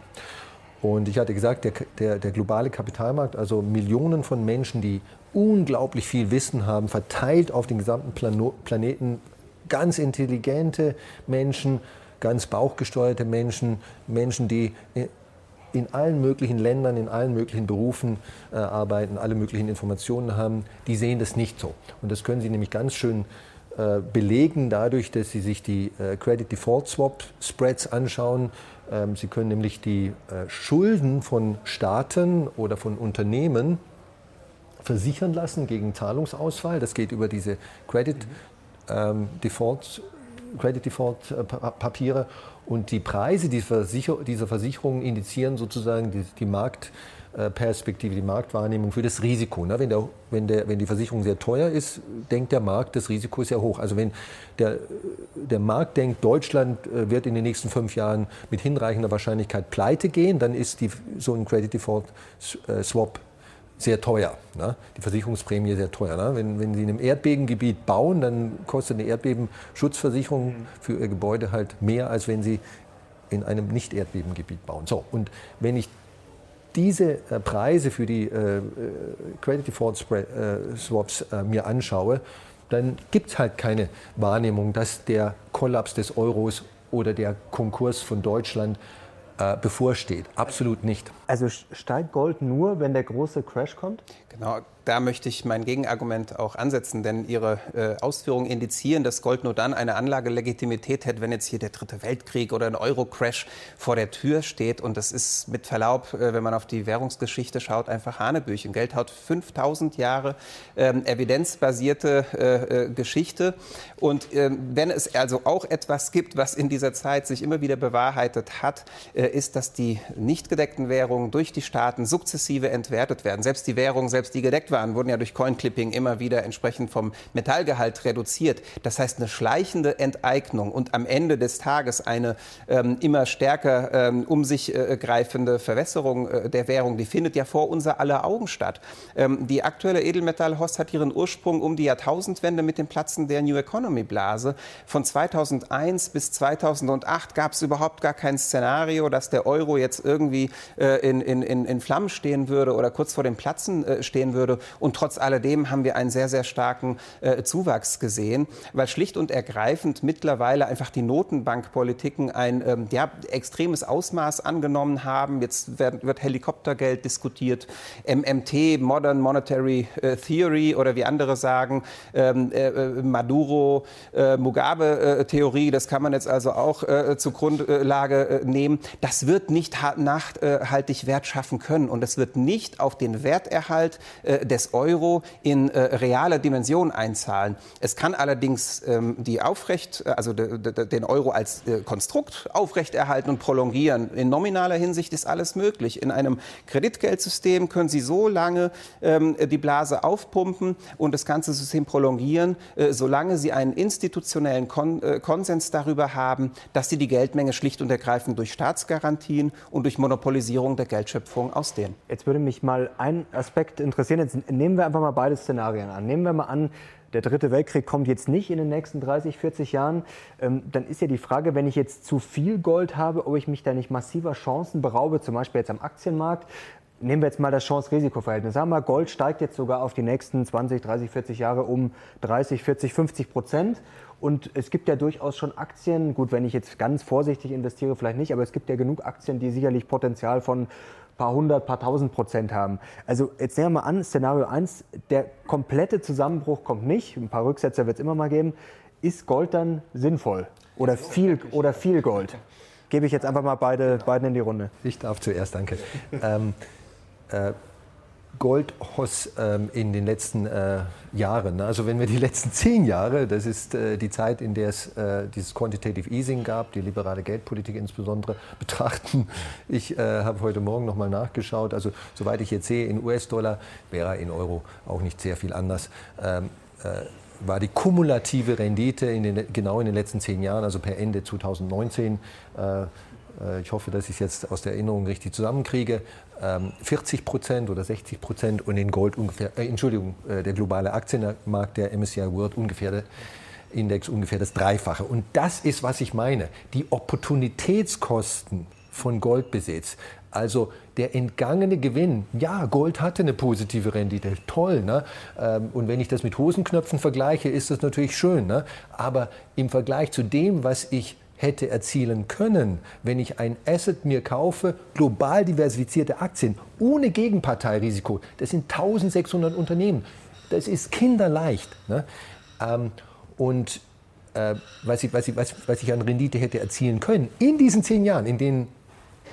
Und ich hatte gesagt, der, der, der, globale Kapitalmarkt, also Millionen von Menschen, die unglaublich viel Wissen haben, verteilt auf den gesamten Plano Planeten, ganz intelligente Menschen, ganz bauchgesteuerte Menschen, Menschen, die in allen möglichen Ländern, in allen möglichen Berufen äh, arbeiten, alle möglichen Informationen haben, die sehen das nicht so. Und das können Sie nämlich ganz schön äh, belegen dadurch, dass Sie sich die äh, Credit Default Swap Spreads anschauen. Ähm, Sie können nämlich die äh, Schulden von Staaten oder von Unternehmen versichern lassen gegen Zahlungsausfall. Das geht über diese Credit ähm, Default Credit Default Papiere und die Preise dieser, Versicherungen indizieren sozusagen die, die Markt, äh, Perspektive, die Marktwahrnehmung für das Risiko. Ne? Wenn, der, wenn, der, wenn die Versicherung sehr teuer ist, denkt der Markt, das Risiko ist sehr hoch. Also wenn der, der Markt denkt, Deutschland äh, wird in den nächsten fünf Jahren mit hinreichender Wahrscheinlichkeit pleite gehen, dann ist die, so ein Credit Default äh, Swap sehr teuer. Ne? Die Versicherungsprämie sehr teuer. Ne? Wenn, wenn Sie in einem Erdbebengebiet bauen, dann kostet eine Erdbebenschutzversicherung für Ihr Gebäude halt mehr, als wenn Sie in einem Nicht-Erdbebengebiet bauen. So, und wenn ich diese äh, Preise für die äh, äh Credit Default äh, Swaps äh, mir anschaue, dann gibt es halt keine Wahrnehmung, dass der Kollaps des Euros oder der Konkurs von Deutschland äh, bevorsteht. Absolut nicht.
Also steigt Gold nur, wenn der große Crash kommt?
Genau, da möchte ich mein Gegenargument auch ansetzen, denn Ihre äh, Ausführungen indizieren, dass Gold nur dann eine Anlagelegitimität hätte, wenn jetzt hier der dritte Weltkrieg oder ein Euro-Crash vor der Tür steht. Und das ist mit Verlaub, äh, wenn man auf die Währungsgeschichte schaut, einfach Hanebüchen. Geld hat 5000 Jahre ähm, evidenzbasierte äh, äh, Geschichte. Und ähm, wenn es also auch etwas gibt, was in dieser Zeit sich immer wieder bewahrheitet hat, äh, ist, dass die nicht gedeckten Währungen durch die Staaten sukzessive entwertet werden. Selbst die Währungen, selbst die gedeckt waren, wurden ja durch Coin-Clipping immer wieder entsprechend vom Metallgehalt reduziert. Das heißt, eine schleichende Enteignung und am Ende des Tages eine ähm, immer stärker ähm, um sich äh, greifende Verwässerung äh, der Währung, die findet ja vor unser aller Augen statt. Ähm, die aktuelle Edelmetallhost hat ihren Ursprung um die Jahrtausendwende mit dem Platzen der New Economy Blase. Von 2001 bis 2008 gab es überhaupt gar kein Szenario, dass der Euro jetzt irgendwie äh, in, in, in Flammen stehen würde oder kurz vor dem Platzen äh, stehen würde. Und trotz alledem haben wir einen sehr, sehr starken äh, Zuwachs gesehen, weil schlicht und ergreifend mittlerweile einfach die Notenbankpolitiken ein ähm, ja, extremes Ausmaß angenommen haben. Jetzt wird, wird Helikoptergeld diskutiert, MMT, Modern Monetary äh, Theory oder wie andere sagen, ähm, äh, äh Maduro, äh, Mugabe-Theorie, das kann man jetzt also auch äh, zur Grundlage nehmen. Das wird nicht nachhaltig Wert schaffen können und es wird nicht auf den Werterhalt des Euro in reale Dimension einzahlen. Es kann allerdings ähm, die aufrecht, also den Euro als Konstrukt aufrechterhalten und prolongieren. In nominaler Hinsicht ist alles möglich. In einem Kreditgeldsystem können Sie so lange ähm, die Blase aufpumpen und das ganze System prolongieren, äh, solange Sie einen institutionellen Kon äh, Konsens darüber haben, dass Sie die Geldmenge schlicht und ergreifend durch Staatsgarantien und durch Monopolisierung der Geldschöpfung ausdehnen.
Jetzt würde mich mal ein Aspekt interessieren. Jetzt nehmen wir einfach mal beide Szenarien an. Nehmen wir mal an, der dritte Weltkrieg kommt jetzt nicht in den nächsten 30, 40 Jahren, ähm, dann ist ja die Frage, wenn ich jetzt zu viel Gold habe, ob ich mich da nicht massiver Chancen beraube, zum Beispiel jetzt am Aktienmarkt. Nehmen wir jetzt mal das Chance-Risiko-Verhältnis. Sagen wir mal, Gold steigt jetzt sogar auf die nächsten 20, 30, 40 Jahre um 30, 40, 50 Prozent. Und es gibt ja durchaus schon Aktien, gut, wenn ich jetzt ganz vorsichtig investiere, vielleicht nicht, aber es gibt ja genug Aktien, die sicherlich Potenzial von paar hundert, paar tausend Prozent haben. Also jetzt nehmen wir mal an, Szenario 1, der komplette Zusammenbruch kommt nicht, ein paar Rücksetzer wird es immer mal geben. Ist Gold dann sinnvoll oder viel, oder viel Gold? Gebe ich jetzt einfach mal beide, beiden in die Runde.
Ich darf zuerst, danke. ähm, äh, Goldhoss ähm, in den letzten äh, Jahren. Also wenn wir die letzten zehn Jahre, das ist äh, die Zeit, in der es äh, dieses Quantitative Easing gab, die liberale Geldpolitik insbesondere, betrachten. Ich äh, habe heute Morgen noch mal nachgeschaut. Also soweit ich jetzt sehe, in US-Dollar wäre in Euro auch nicht sehr viel anders. Ähm, äh, war die kumulative Rendite in den, genau in den letzten zehn Jahren, also per Ende 2019, äh, ich hoffe, dass ich es jetzt aus der Erinnerung richtig zusammenkriege, 40 ähm, Prozent oder 60 Prozent und in Gold ungefähr, äh, Entschuldigung, äh, der globale Aktienmarkt, der MSCI World ungefähr der Index ungefähr das Dreifache. Und das ist, was ich meine. Die Opportunitätskosten von Goldbesitz, also der entgangene Gewinn, ja, Gold hatte eine positive Rendite, toll. Ne? Ähm, und wenn ich das mit Hosenknöpfen vergleiche, ist das natürlich schön. Ne? Aber im Vergleich zu dem, was ich hätte erzielen können, wenn ich ein Asset mir kaufe, global diversifizierte Aktien, ohne Gegenparteirisiko. Das sind 1600 Unternehmen. Das ist kinderleicht. Ne? Ähm, und äh, was, ich, was, ich, was, was ich an Rendite hätte erzielen können, in diesen zehn Jahren, in denen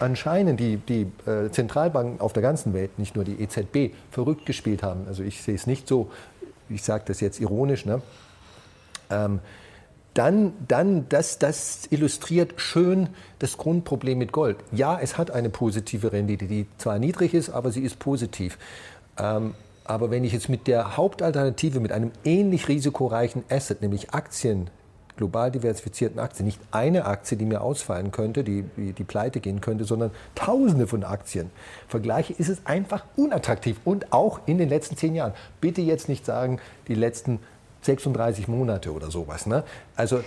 anscheinend die, die äh, Zentralbanken auf der ganzen Welt, nicht nur die EZB, verrückt gespielt haben. Also ich sehe es nicht so, ich sage das jetzt ironisch, ne? Ähm, dann, dann das, das illustriert schön das Grundproblem mit Gold. Ja, es hat eine positive Rendite, die zwar niedrig ist, aber sie ist positiv. Ähm, aber wenn ich jetzt mit der Hauptalternative, mit einem ähnlich risikoreichen Asset, nämlich Aktien, global diversifizierten Aktien, nicht eine Aktie, die mir ausfallen könnte, die, die, die pleite gehen könnte, sondern tausende von Aktien vergleiche, ist es einfach unattraktiv. Und auch in den letzten zehn Jahren. Bitte jetzt nicht sagen, die letzten 36 Monate oder sowas. Ne? Also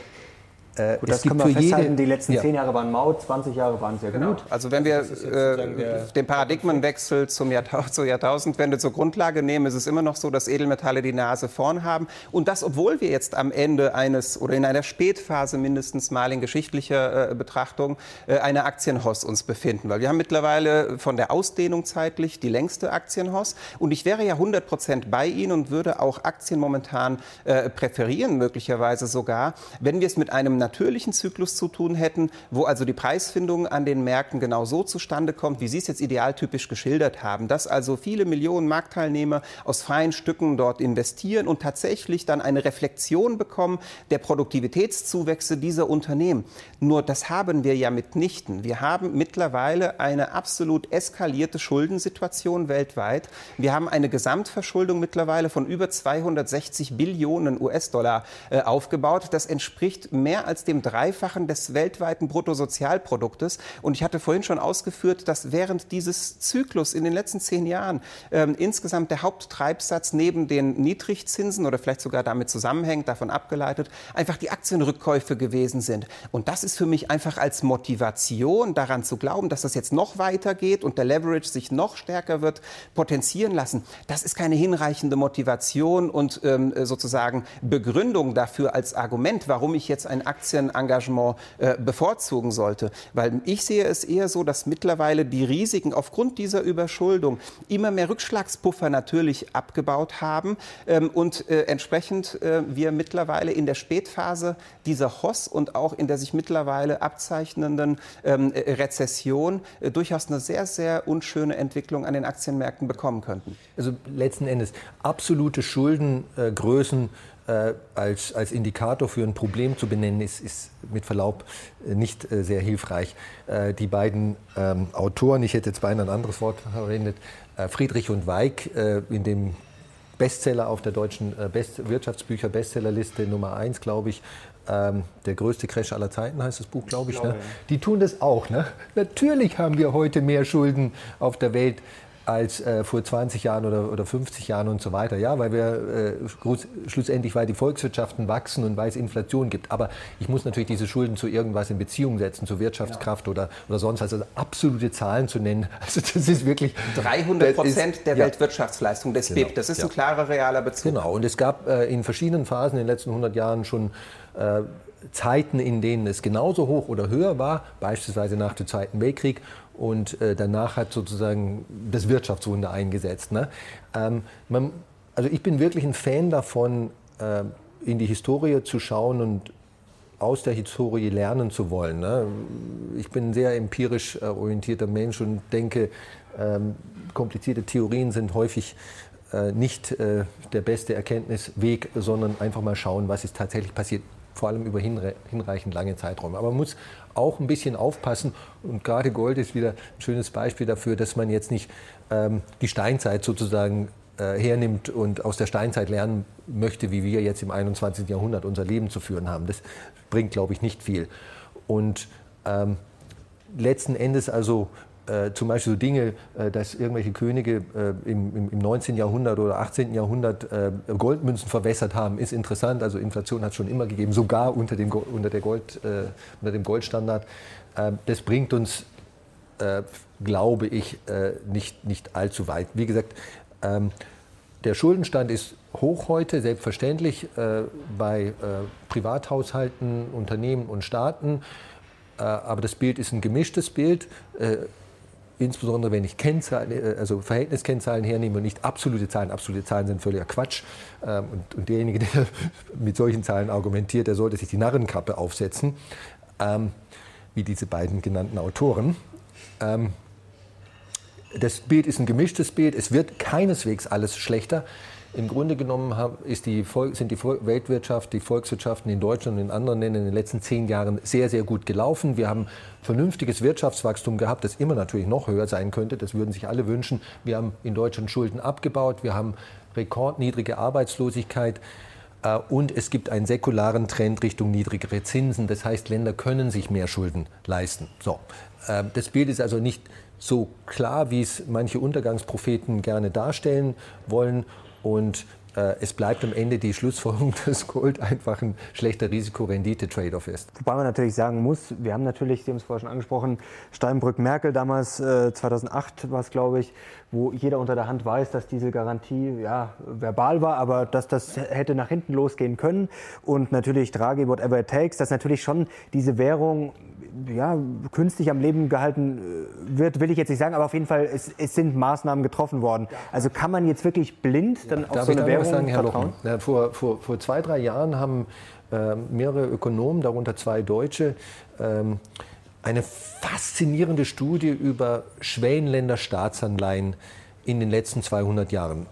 äh, Gut, das können wir festhalten, die letzten ja. zehn Jahre waren Maut, 20 Jahre waren sehr genau. gut.
Also wenn wir äh, den Paradigmenwechsel zum Jahrtausend, zur Jahrtausendwende zur Grundlage nehmen, ist es immer noch so, dass Edelmetalle die Nase vorn haben. Und das, obwohl wir jetzt am Ende eines oder in einer Spätphase mindestens mal in geschichtlicher äh, Betrachtung äh, eine Aktienhoss uns befinden. Weil wir haben mittlerweile von der Ausdehnung zeitlich die längste Aktienhoss. Und ich wäre ja 100 Prozent bei Ihnen und würde auch Aktien momentan äh, präferieren, möglicherweise sogar, wenn wir es mit einem natürlichen Zyklus zu tun hätten, wo also die Preisfindung an den Märkten genau so zustande kommt, wie Sie es jetzt idealtypisch geschildert haben, dass also viele Millionen Marktteilnehmer aus freien Stücken dort investieren und tatsächlich dann eine Reflexion bekommen der Produktivitätszuwächse dieser Unternehmen. Nur das haben wir ja mitnichten. Wir haben mittlerweile eine absolut eskalierte Schuldensituation weltweit. Wir haben eine Gesamtverschuldung mittlerweile von über 260 Billionen US-Dollar äh, aufgebaut. Das entspricht mehr als als dem Dreifachen des weltweiten Bruttosozialproduktes. Und ich hatte vorhin schon ausgeführt, dass während dieses Zyklus in den letzten zehn Jahren ähm, insgesamt der Haupttreibsatz neben den Niedrigzinsen oder vielleicht sogar damit zusammenhängt, davon abgeleitet, einfach die Aktienrückkäufe gewesen sind. Und das ist für mich einfach als Motivation daran zu glauben, dass das jetzt noch weitergeht und der Leverage sich noch stärker wird potenzieren lassen. Das ist keine hinreichende Motivation und ähm, sozusagen Begründung dafür als Argument, warum ich jetzt ein Aktienengagement äh, bevorzugen sollte. Weil ich sehe es eher so, dass mittlerweile die Risiken aufgrund dieser Überschuldung immer mehr Rückschlagspuffer natürlich abgebaut haben ähm, und äh, entsprechend äh, wir mittlerweile in der Spätphase dieser Hoss und auch in der sich mittlerweile abzeichnenden ähm, äh, Rezession äh, durchaus eine sehr, sehr unschöne Entwicklung an den Aktienmärkten bekommen könnten.
Also letzten Endes absolute Schuldengrößen äh, als, als Indikator für ein Problem zu benennen, ist, ist mit Verlaub äh, nicht äh, sehr hilfreich. Äh, die beiden ähm, Autoren, ich hätte jetzt beinahe ein anderes Wort verwendet, äh, Friedrich und Weig äh, in dem Bestseller auf der deutschen Best Wirtschaftsbücher Bestsellerliste Nummer 1, glaube ich, ähm, der größte Crash aller Zeiten heißt das Buch, glaube ich. Ne? Die tun das auch. Ne? Natürlich haben wir heute mehr Schulden auf der Welt als äh, vor 20 Jahren oder, oder 50 Jahren und so weiter. Ja, weil wir äh, schlussendlich, weil die Volkswirtschaften wachsen und weil es Inflation gibt. Aber ich muss natürlich diese Schulden zu irgendwas in Beziehung setzen, zur Wirtschaftskraft ja. oder, oder sonst was. Also absolute Zahlen zu nennen, also das ist wirklich...
300 Prozent der ja. Weltwirtschaftsleistung des genau. BIP, das ist ja. ein klarer realer Bezug.
Genau, und es gab äh, in verschiedenen Phasen in den letzten 100 Jahren schon äh, Zeiten, in denen es genauso hoch oder höher war, beispielsweise nach dem Zweiten Weltkrieg. Und äh, danach hat sozusagen das Wirtschaftswunder eingesetzt. Ne? Ähm, man, also ich bin wirklich ein Fan davon, äh, in die Historie zu schauen und aus der Historie lernen zu wollen. Ne? Ich bin ein sehr empirisch äh, orientierter Mensch und denke, ähm, komplizierte Theorien sind häufig äh, nicht äh, der beste Erkenntnisweg, sondern einfach mal schauen, was ist tatsächlich passiert vor allem über hinreichend lange Zeiträume. Aber man muss auch ein bisschen aufpassen und gerade Gold ist wieder ein schönes Beispiel dafür, dass man jetzt nicht ähm, die Steinzeit sozusagen äh, hernimmt und aus der Steinzeit lernen möchte, wie wir jetzt im 21. Jahrhundert unser Leben zu führen haben. Das bringt, glaube ich, nicht viel. Und ähm, letzten Endes also äh, zum Beispiel so Dinge, äh, dass irgendwelche Könige äh, im, im, 19. Jahrhundert oder 18. Jahrhundert äh, Goldmünzen verwässert haben, ist interessant. Also Inflation hat es schon immer gegeben, sogar unter dem, unter der Gold, äh, unter dem Goldstandard. Ähm, das bringt uns, äh, glaube ich, nicht, nicht allzu weit. Wie gesagt, ähm, der Schuldenstand ist hoch heute, selbstverständlich bei Privathaushalten, Unternehmen und Staaten. Aber das Bild ist ein gemischtes Bild insbesondere wenn ich Kennzahlen, äh, also Verhältniskennzahlen hernehme und nicht absolute Zahlen. Absolute Zahlen sind völliger Quatsch. Ähm, und, und derjenige, der mit solchen Zahlen argumentiert, der sollte sich die Narrenkappe aufsetzen, ähm, wie diese beiden genannten Autoren. Ähm, das Bild ist ein gemischtes Bild. Es wird keineswegs alles schlechter. Im Grunde genommen die, sind die Weltwirtschaft, die Volkswirtschaften in Deutschland und in anderen Ländern in den letzten zehn Jahren sehr, sehr gut gelaufen. Wir haben vernünftiges Wirtschaftswachstum gehabt, das immer natürlich noch höher sein könnte. Das würden sich alle wünschen. Wir haben in Deutschland Schulden abgebaut. Wir haben rekordniedrige Arbeitslosigkeit. Äh, und es gibt einen säkularen Trend Richtung niedrigere Zinsen. Das heißt, Länder können sich mehr Schulden leisten. So. Äh, das Bild ist also nicht so klar, wie es manche Untergangspropheten gerne darstellen wollen. Und äh, es bleibt am Ende die Schlussfolgerung, dass Gold einfach ein schlechter Risikorendite-Trade-off ist.
Wobei man natürlich sagen muss, wir haben natürlich, Sie haben es vorher schon angesprochen, Steinbrück-Merkel damals, äh, 2008 war es, glaube ich, wo jeder unter der Hand weiß, dass diese Garantie ja, verbal war, aber dass das hätte nach hinten losgehen können. Und natürlich Draghi, whatever it takes, dass natürlich schon diese Währung ja, künstlich am Leben gehalten äh, wird, will ich jetzt nicht sagen, aber auf jeden Fall, es, es sind Maßnahmen getroffen worden. Also kann man jetzt wirklich blind dann ja, auf so eine Währung sagen, Herr vertrauen?
Ja, vor, vor, vor zwei, drei Jahren haben äh, mehrere Ökonomen, darunter zwei Deutsche, ähm, eine faszinierende Studie über Schwellenländer Staatsanleihen in den letzten 200 Jahren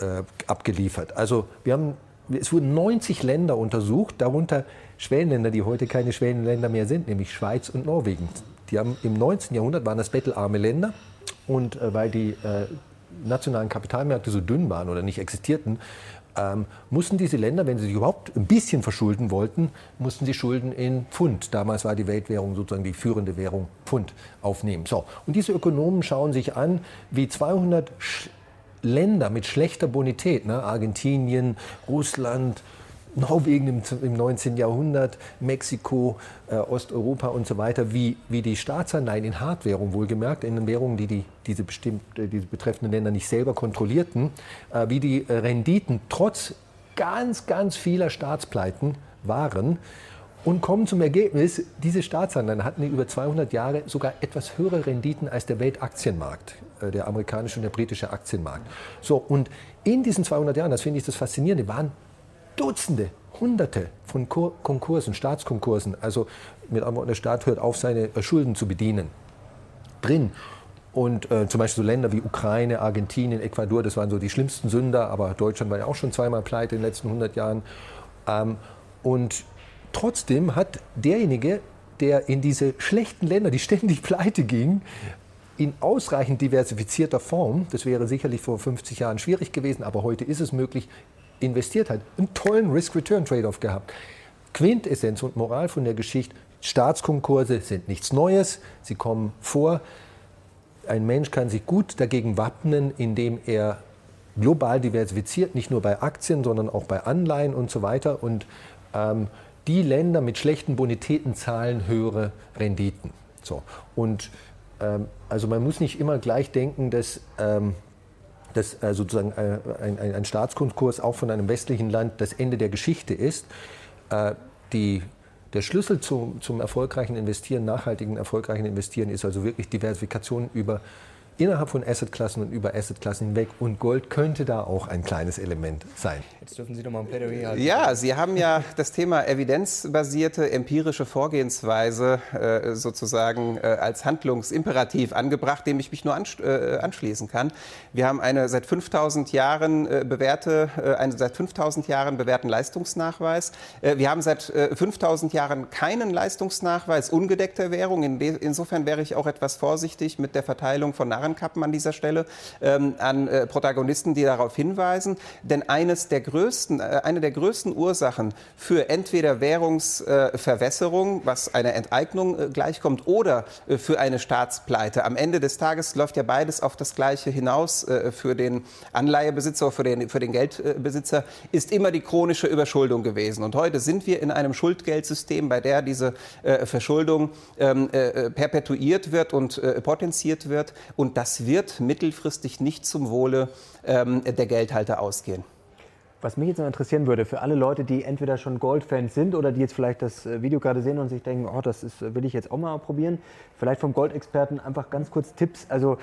äh, abgeliefert. Also wir haben, es wurden 90 Länder untersucht, darunter Schwellenländer, die heute keine Schwellenländer mehr sind, nämlich Schweiz und Norwegen. Die haben im 19. Jahrhundert waren das bettelarme Länder und äh, weil die äh, nationalen Kapitalmärkte so dünn waren oder nicht existierten, ähm, mussten diese Länder, wenn sie sich überhaupt ein bisschen verschulden wollten, mussten sie Schulden in Pfund, damals war die Weltwährung sozusagen die führende Währung, Pfund aufnehmen. So, und diese Ökonomen schauen sich an, wie 200 Sch Länder mit schlechter Bonität, ne, Argentinien, Russland, Norwegen im, im 19. Jahrhundert, Mexiko, äh, Osteuropa und so weiter, wie, wie die Staatsanleihen in Hardwährung wohlgemerkt, in Währungen, die, die diese, bestimmt, diese betreffenden Länder nicht selber kontrollierten, äh, wie die äh, Renditen trotz ganz, ganz vieler Staatspleiten waren und kommen zum Ergebnis, diese Staatsanleihen hatten über 200 Jahre sogar etwas höhere Renditen als der Weltaktienmarkt, äh, der amerikanische und der britische Aktienmarkt. So, und in diesen 200 Jahren, das finde ich das Faszinierende, waren Dutzende, Hunderte von Konkursen, Staatskonkursen, also mit anderen Worten, der Staat hört auf, seine äh, Schulden zu bedienen, drin. Und äh, zum Beispiel so Länder wie Ukraine, Argentinien, Ecuador, das waren so die schlimmsten Sünder, aber Deutschland war ja auch schon zweimal pleite in den letzten 100 Jahren. Ähm, und trotzdem hat derjenige, der in diese schlechten Länder, die ständig pleite gingen, in ausreichend diversifizierter Form, das wäre sicherlich vor 50 Jahren schwierig gewesen, aber heute ist es möglich, investiert hat, einen tollen Risk-Return-Trade-off gehabt. Quintessenz und Moral von der Geschichte, Staatskonkurse sind nichts Neues, sie kommen vor. Ein Mensch kann sich gut dagegen wappnen, indem er global diversifiziert, nicht nur bei Aktien, sondern auch bei Anleihen und so weiter. Und ähm, die Länder mit schlechten Bonitäten zahlen höhere Renditen. So. Und ähm, also man muss nicht immer gleich denken, dass ähm, dass äh, sozusagen äh, ein, ein, Staatskonkurs auch von einem westlichen Land das Ende der Geschichte ist. Äh, die, der Schlüssel zum, zum erfolgreichen Investieren, nachhaltigen erfolgreichen Investieren ist also wirklich Diversifikation über innerhalb von Assetklassen und über Assetklassen hinweg. Und Gold könnte da auch ein kleines Element sein.
Jetzt dürfen Sie doch mal ein Plädoyer halten. Ja, Sie haben ja das Thema evidenzbasierte empirische Vorgehensweise äh, sozusagen äh, als Handlungsimperativ angebracht, dem ich mich nur äh, anschließen kann. Wir haben eine seit 5000 Jahren äh, bewährte, äh, einen seit 5000 Jahren bewährten Leistungsnachweis. Äh, wir haben seit 5000 Jahren keinen Leistungsnachweis ungedeckter Währung. insofern wäre ich auch etwas vorsichtig mit der Verteilung von Narren Narrenkappen an dieser Stelle ähm, an äh, Protagonisten, die darauf hinweisen. Denn eines der größten, äh, eine der größten Ursachen für entweder Währungsverwässerung, äh, was einer Enteignung äh, gleichkommt, oder äh, für eine Staatspleite. Am Ende des Tages läuft ja beides auf das Gleiche hinaus für den Anleihebesitzer für den, für den Geldbesitzer, ist immer die chronische Überschuldung gewesen. Und heute sind wir in einem Schuldgeldsystem, bei der diese Verschuldung ähm, perpetuiert wird und potenziert wird. Und das wird mittelfristig nicht zum Wohle ähm, der Geldhalter ausgehen.
Was mich jetzt noch interessieren würde, für alle Leute, die entweder schon Goldfans sind oder die jetzt vielleicht das äh, Video gerade sehen und sich denken, oh, das ist, will ich jetzt auch mal probieren, vielleicht vom Goldexperten einfach ganz kurz Tipps. Also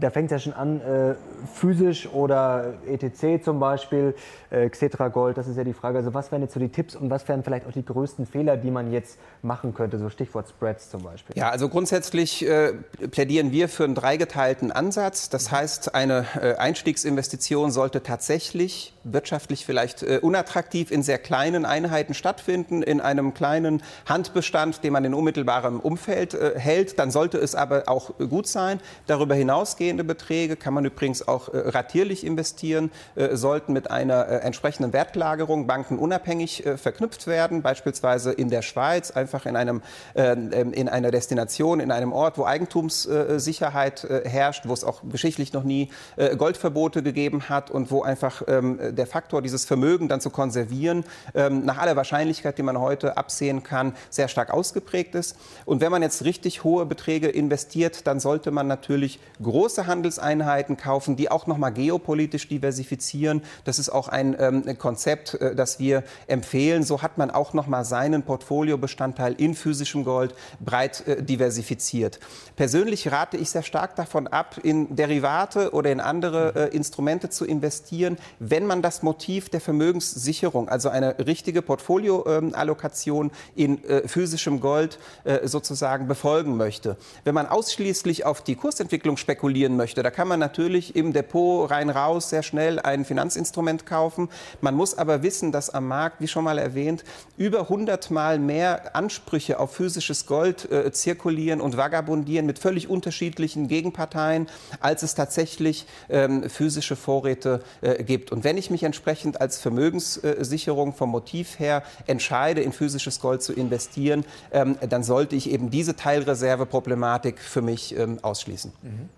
da fängt es ja schon an, äh, physisch oder ETC zum Beispiel, äh, Xetra Gold, das ist ja die Frage. Also was wären jetzt so die Tipps und was wären vielleicht auch die größten Fehler, die man jetzt machen könnte, so Stichwort Spreads zum Beispiel?
Ja, also grundsätzlich äh, plädieren wir für einen dreigeteilten Ansatz. Das heißt, eine äh, Einstiegsinvestition sollte tatsächlich wirtschaftlich vielleicht äh, unattraktiv in sehr kleinen Einheiten stattfinden, in einem kleinen Handbestand, den man in unmittelbarem Umfeld äh, hält. Dann sollte es aber auch gut sein. Darüber hinausgehende Beträge kann man übrigens auch äh, ratierlich investieren, äh, sollten mit einer äh, entsprechenden Wertlagerung bankenunabhängig äh, verknüpft werden, beispielsweise in der Schweiz, einfach in, einem, ähm, in einer Destination, in einem Ort, wo Eigentumssicherheit herrscht, wo es auch geschichtlich noch nie Goldverbote gegeben hat und wo einfach ähm, der Faktor, dieses Vermögen dann zu konservieren, ähm, nach aller Wahrscheinlichkeit, die man heute absehen kann, sehr stark ausgeprägt ist. Und wenn man jetzt richtig hohe Beträge investiert, dann sollte man natürlich große Handelseinheiten kaufen, die auch nochmal geopolitisch diversifizieren. Das ist auch ein ähm, Konzept, äh, das wir empfehlen. So hat man auch nochmal seinen Portfoliobestandteil in physischem Gold breit äh, diversifiziert. Persönlich rate ich sehr stark davon ab, in Derivate oder in andere äh, Instrumente zu investieren, wenn man das das Motiv der Vermögenssicherung, also eine richtige Portfolioallokation in äh, physischem Gold äh, sozusagen befolgen möchte. Wenn man ausschließlich auf die Kursentwicklung spekulieren möchte, da kann man natürlich im Depot rein raus sehr schnell ein Finanzinstrument kaufen. Man muss aber wissen, dass am Markt, wie schon mal erwähnt, über 100 Mal mehr Ansprüche auf physisches Gold äh, zirkulieren und vagabundieren mit völlig unterschiedlichen Gegenparteien, als es tatsächlich ähm, physische Vorräte äh, gibt. Und wenn ich ich mich entsprechend als Vermögenssicherung vom Motiv her entscheide, in physisches Gold zu investieren, ähm, dann sollte ich eben diese Teilreserveproblematik für mich ähm, ausschließen. Mhm.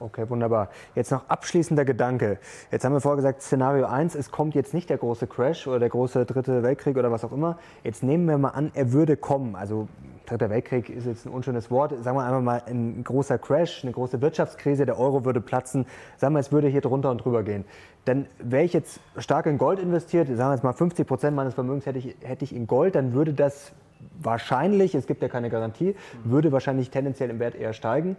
Okay, wunderbar. Jetzt noch abschließender Gedanke. Jetzt haben wir vorher gesagt, Szenario 1, es kommt jetzt nicht der große Crash oder der große dritte Weltkrieg oder was auch immer. Jetzt nehmen wir mal an, er würde kommen. Also dritter Weltkrieg ist jetzt ein unschönes Wort. Sagen wir einfach mal ein großer Crash, eine große Wirtschaftskrise, der Euro würde platzen. Sagen wir, es würde hier drunter und drüber gehen. Dann wäre ich jetzt stark in Gold investiert, sagen wir jetzt mal 50 Prozent meines Vermögens hätte ich, hätte ich in Gold, dann würde das wahrscheinlich, es gibt ja keine Garantie, würde wahrscheinlich tendenziell im Wert eher steigen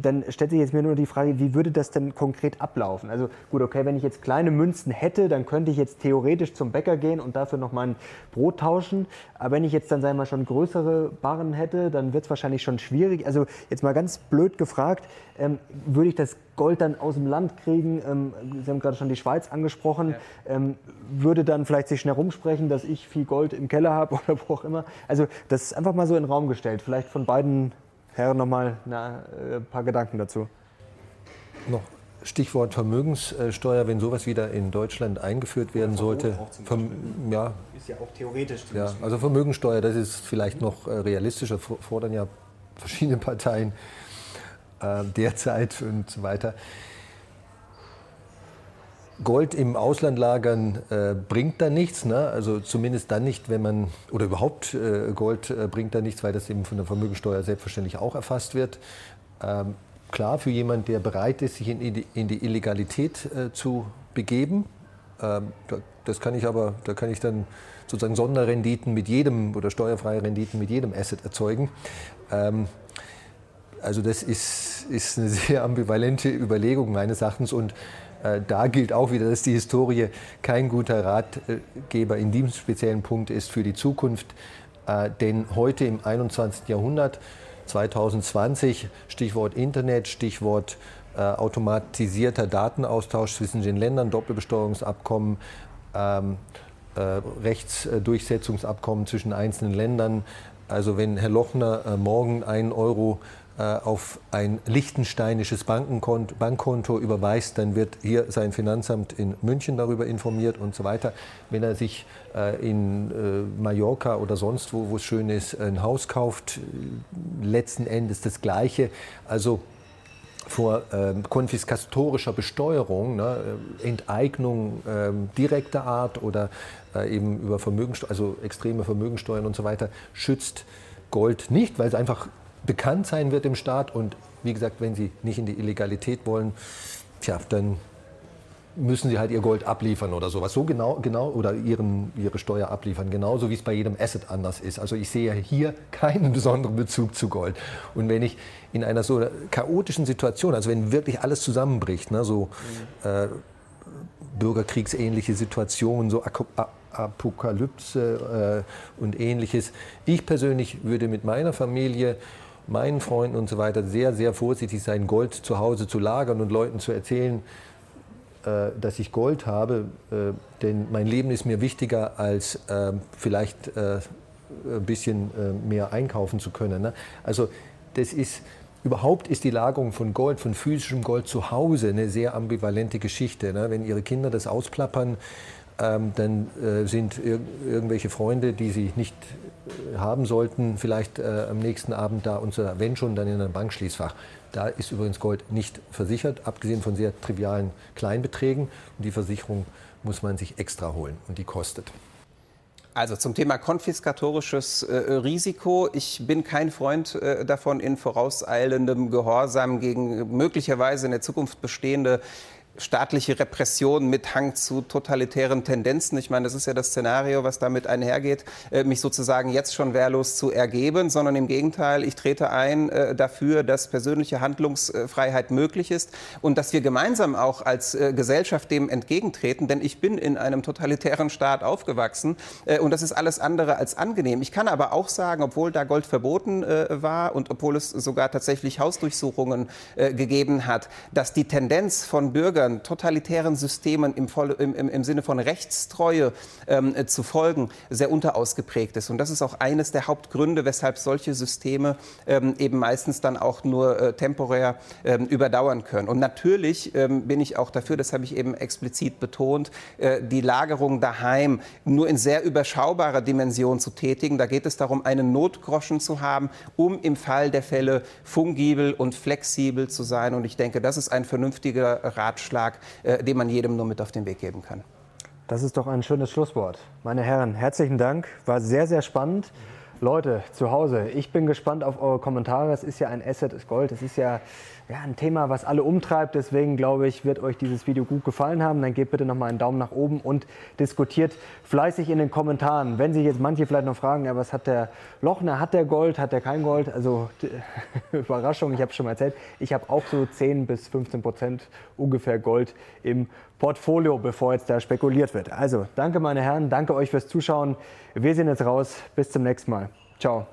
dann stellt sich jetzt mir nur die Frage, wie würde das denn konkret ablaufen? Also gut, okay, wenn ich jetzt kleine Münzen hätte, dann könnte ich jetzt theoretisch zum Bäcker gehen und dafür noch mein Brot tauschen. Aber wenn ich jetzt dann sagen wir mal schon größere Barren hätte, dann wird es wahrscheinlich schon schwierig. Also jetzt mal ganz blöd gefragt, ähm, würde ich das Gold dann aus dem Land kriegen? Ähm, Sie haben gerade schon die Schweiz angesprochen. Ja. Ähm, würde dann vielleicht sich schnell rumsprechen, dass ich viel Gold im Keller habe oder wo auch immer. Also das ist einfach mal so in den Raum gestellt. Vielleicht von beiden Herren noch mal ein äh, paar Gedanken dazu.
Noch Stichwort Vermögenssteuer, wenn sowas wieder in Deutschland eingeführt werden sollte. Verm ja, ist ja auch theoretisch. Ja, also Vermögenssteuer, das ist vielleicht noch äh, realistischer, fordern ja verschiedene Parteien äh, derzeit und so weiter. Gold im Ausland lagern äh, bringt da nichts, ne? also zumindest dann nicht, wenn man, oder überhaupt äh, Gold äh, bringt da nichts, weil das eben von der Vermögensteuer selbstverständlich auch erfasst wird. Ähm, klar, für jemanden, der bereit ist, sich in, in die Illegalität äh, zu begeben, ähm, da, das kann ich aber, da kann ich dann sozusagen Sonderrenditen mit jedem oder steuerfreie Renditen mit jedem Asset erzeugen. Ähm, also das ist, ist eine sehr ambivalente Überlegung meines Erachtens und da gilt auch wieder, dass die Historie kein guter Ratgeber in diesem speziellen Punkt ist für die Zukunft. Äh, denn heute im 21. Jahrhundert, 2020, Stichwort Internet, Stichwort äh, automatisierter Datenaustausch zwischen den Ländern, Doppelbesteuerungsabkommen, ähm, Rechtsdurchsetzungsabkommen zwischen einzelnen Ländern. Also wenn Herr Lochner morgen einen Euro äh, auf ein lichtensteinisches Bankkonto, Bankkonto überweist, dann wird hier sein Finanzamt in München darüber informiert und so weiter. Wenn er sich äh, in äh, Mallorca oder sonst wo, wo es schön ist, ein Haus kauft, letzten Endes das Gleiche. Also vor ähm, konfiskatorischer Besteuerung, ne, Enteignung ähm, direkter Art oder äh, eben über Vermögensteuer, also extreme Vermögensteuern und so weiter, schützt Gold nicht, weil es einfach bekannt sein wird im Staat. Und wie gesagt, wenn Sie nicht in die Illegalität wollen, tja, dann müssen sie halt ihr Gold abliefern oder sowas. So genau, genau oder ihren, ihre Steuer abliefern. Genauso wie es bei jedem Asset anders ist. Also ich sehe hier keinen besonderen Bezug zu Gold. Und wenn ich in einer so chaotischen Situation, also wenn wirklich alles zusammenbricht, ne, so äh, bürgerkriegsähnliche Situationen, so Apokalypse äh, und ähnliches, ich persönlich würde mit meiner Familie meinen Freunden und so weiter sehr, sehr vorsichtig sein, Gold zu Hause zu lagern und Leuten zu erzählen, äh, dass ich Gold habe, äh, denn mein Leben ist mir wichtiger, als äh, vielleicht ein bisschen mehr einkaufen zu können. Ne? Also das ist, überhaupt ist die Lagerung von Gold, von physischem Gold zu Hause eine sehr ambivalente Geschichte. Ne? Wenn Ihre Kinder das ausplappern, ähm, dann äh, sind ir irgendwelche Freunde, die sie nicht äh, haben sollten, vielleicht äh, am nächsten Abend da und so, wenn schon, dann in einem Bankschließfach. Da ist übrigens Gold nicht versichert, abgesehen von sehr trivialen Kleinbeträgen. Und die Versicherung muss man sich extra holen und die kostet.
Also zum Thema konfiskatorisches äh, Risiko. Ich bin kein Freund äh, davon, in vorauseilendem Gehorsam gegen möglicherweise in der Zukunft bestehende staatliche Repression mit Hang zu totalitären Tendenzen. Ich meine, das ist ja das Szenario, was damit einhergeht, äh, mich sozusagen jetzt schon wehrlos zu ergeben, sondern im Gegenteil, ich trete ein äh, dafür, dass persönliche Handlungsfreiheit möglich ist und dass wir gemeinsam auch als äh, Gesellschaft dem entgegentreten, denn ich bin in einem totalitären Staat aufgewachsen und das ist alles andere als angenehm. Ich kann aber auch sagen, obwohl da Gold verboten war und obwohl es sogar tatsächlich Hausdurchsuchungen gegeben hat, dass die Tendenz von Bürgern Bürgern, totalitären Systemen im, im, im Sinne von Rechtstreue ähm, äh, zu folgen, sehr unterausgeprägt ist. Und das ist auch eines der Hauptgründe, weshalb solche Systeme ähm, eben meistens dann auch nur äh, temporär ähm, überdauern können. Und natürlich ähm, bin ich auch dafür, das habe ich eben explizit betont, äh, die Lagerung daheim nur in sehr überschaubarer Dimension zu tätigen. Da geht es darum, einen Notgroschen zu haben, um im Fall der Fälle fungibel und flexibel zu sein. Und ich denke, das ist ein vernünftiger Ratschlag, äh, den man jedem nur mit auf den Weg geben kann.
Das ist doch ein schönes Schlusswort. Meine Herren, herzlichen Dank. War sehr, sehr spannend. Leute zu Hause, ich bin gespannt auf eure Kommentare. Es ist ja ein Asset, ist Gold. Es ist ja ja, ein Thema, was alle umtreibt. Deswegen glaube ich, wird euch dieses Video gut gefallen haben. Dann gebt bitte nochmal einen Daumen nach oben und diskutiert fleißig in den Kommentaren. Wenn sich jetzt manche vielleicht noch fragen, ja, was hat der Lochner? Hat der Gold? Hat der kein Gold? Also Überraschung, ich habe es schon mal erzählt. Ich habe auch so 10 bis 15 Prozent ungefähr Gold im Portfolio, bevor jetzt da spekuliert wird. Also danke meine Herren, danke euch fürs Zuschauen. Wir sehen jetzt raus. Bis zum nächsten Mal. Ciao.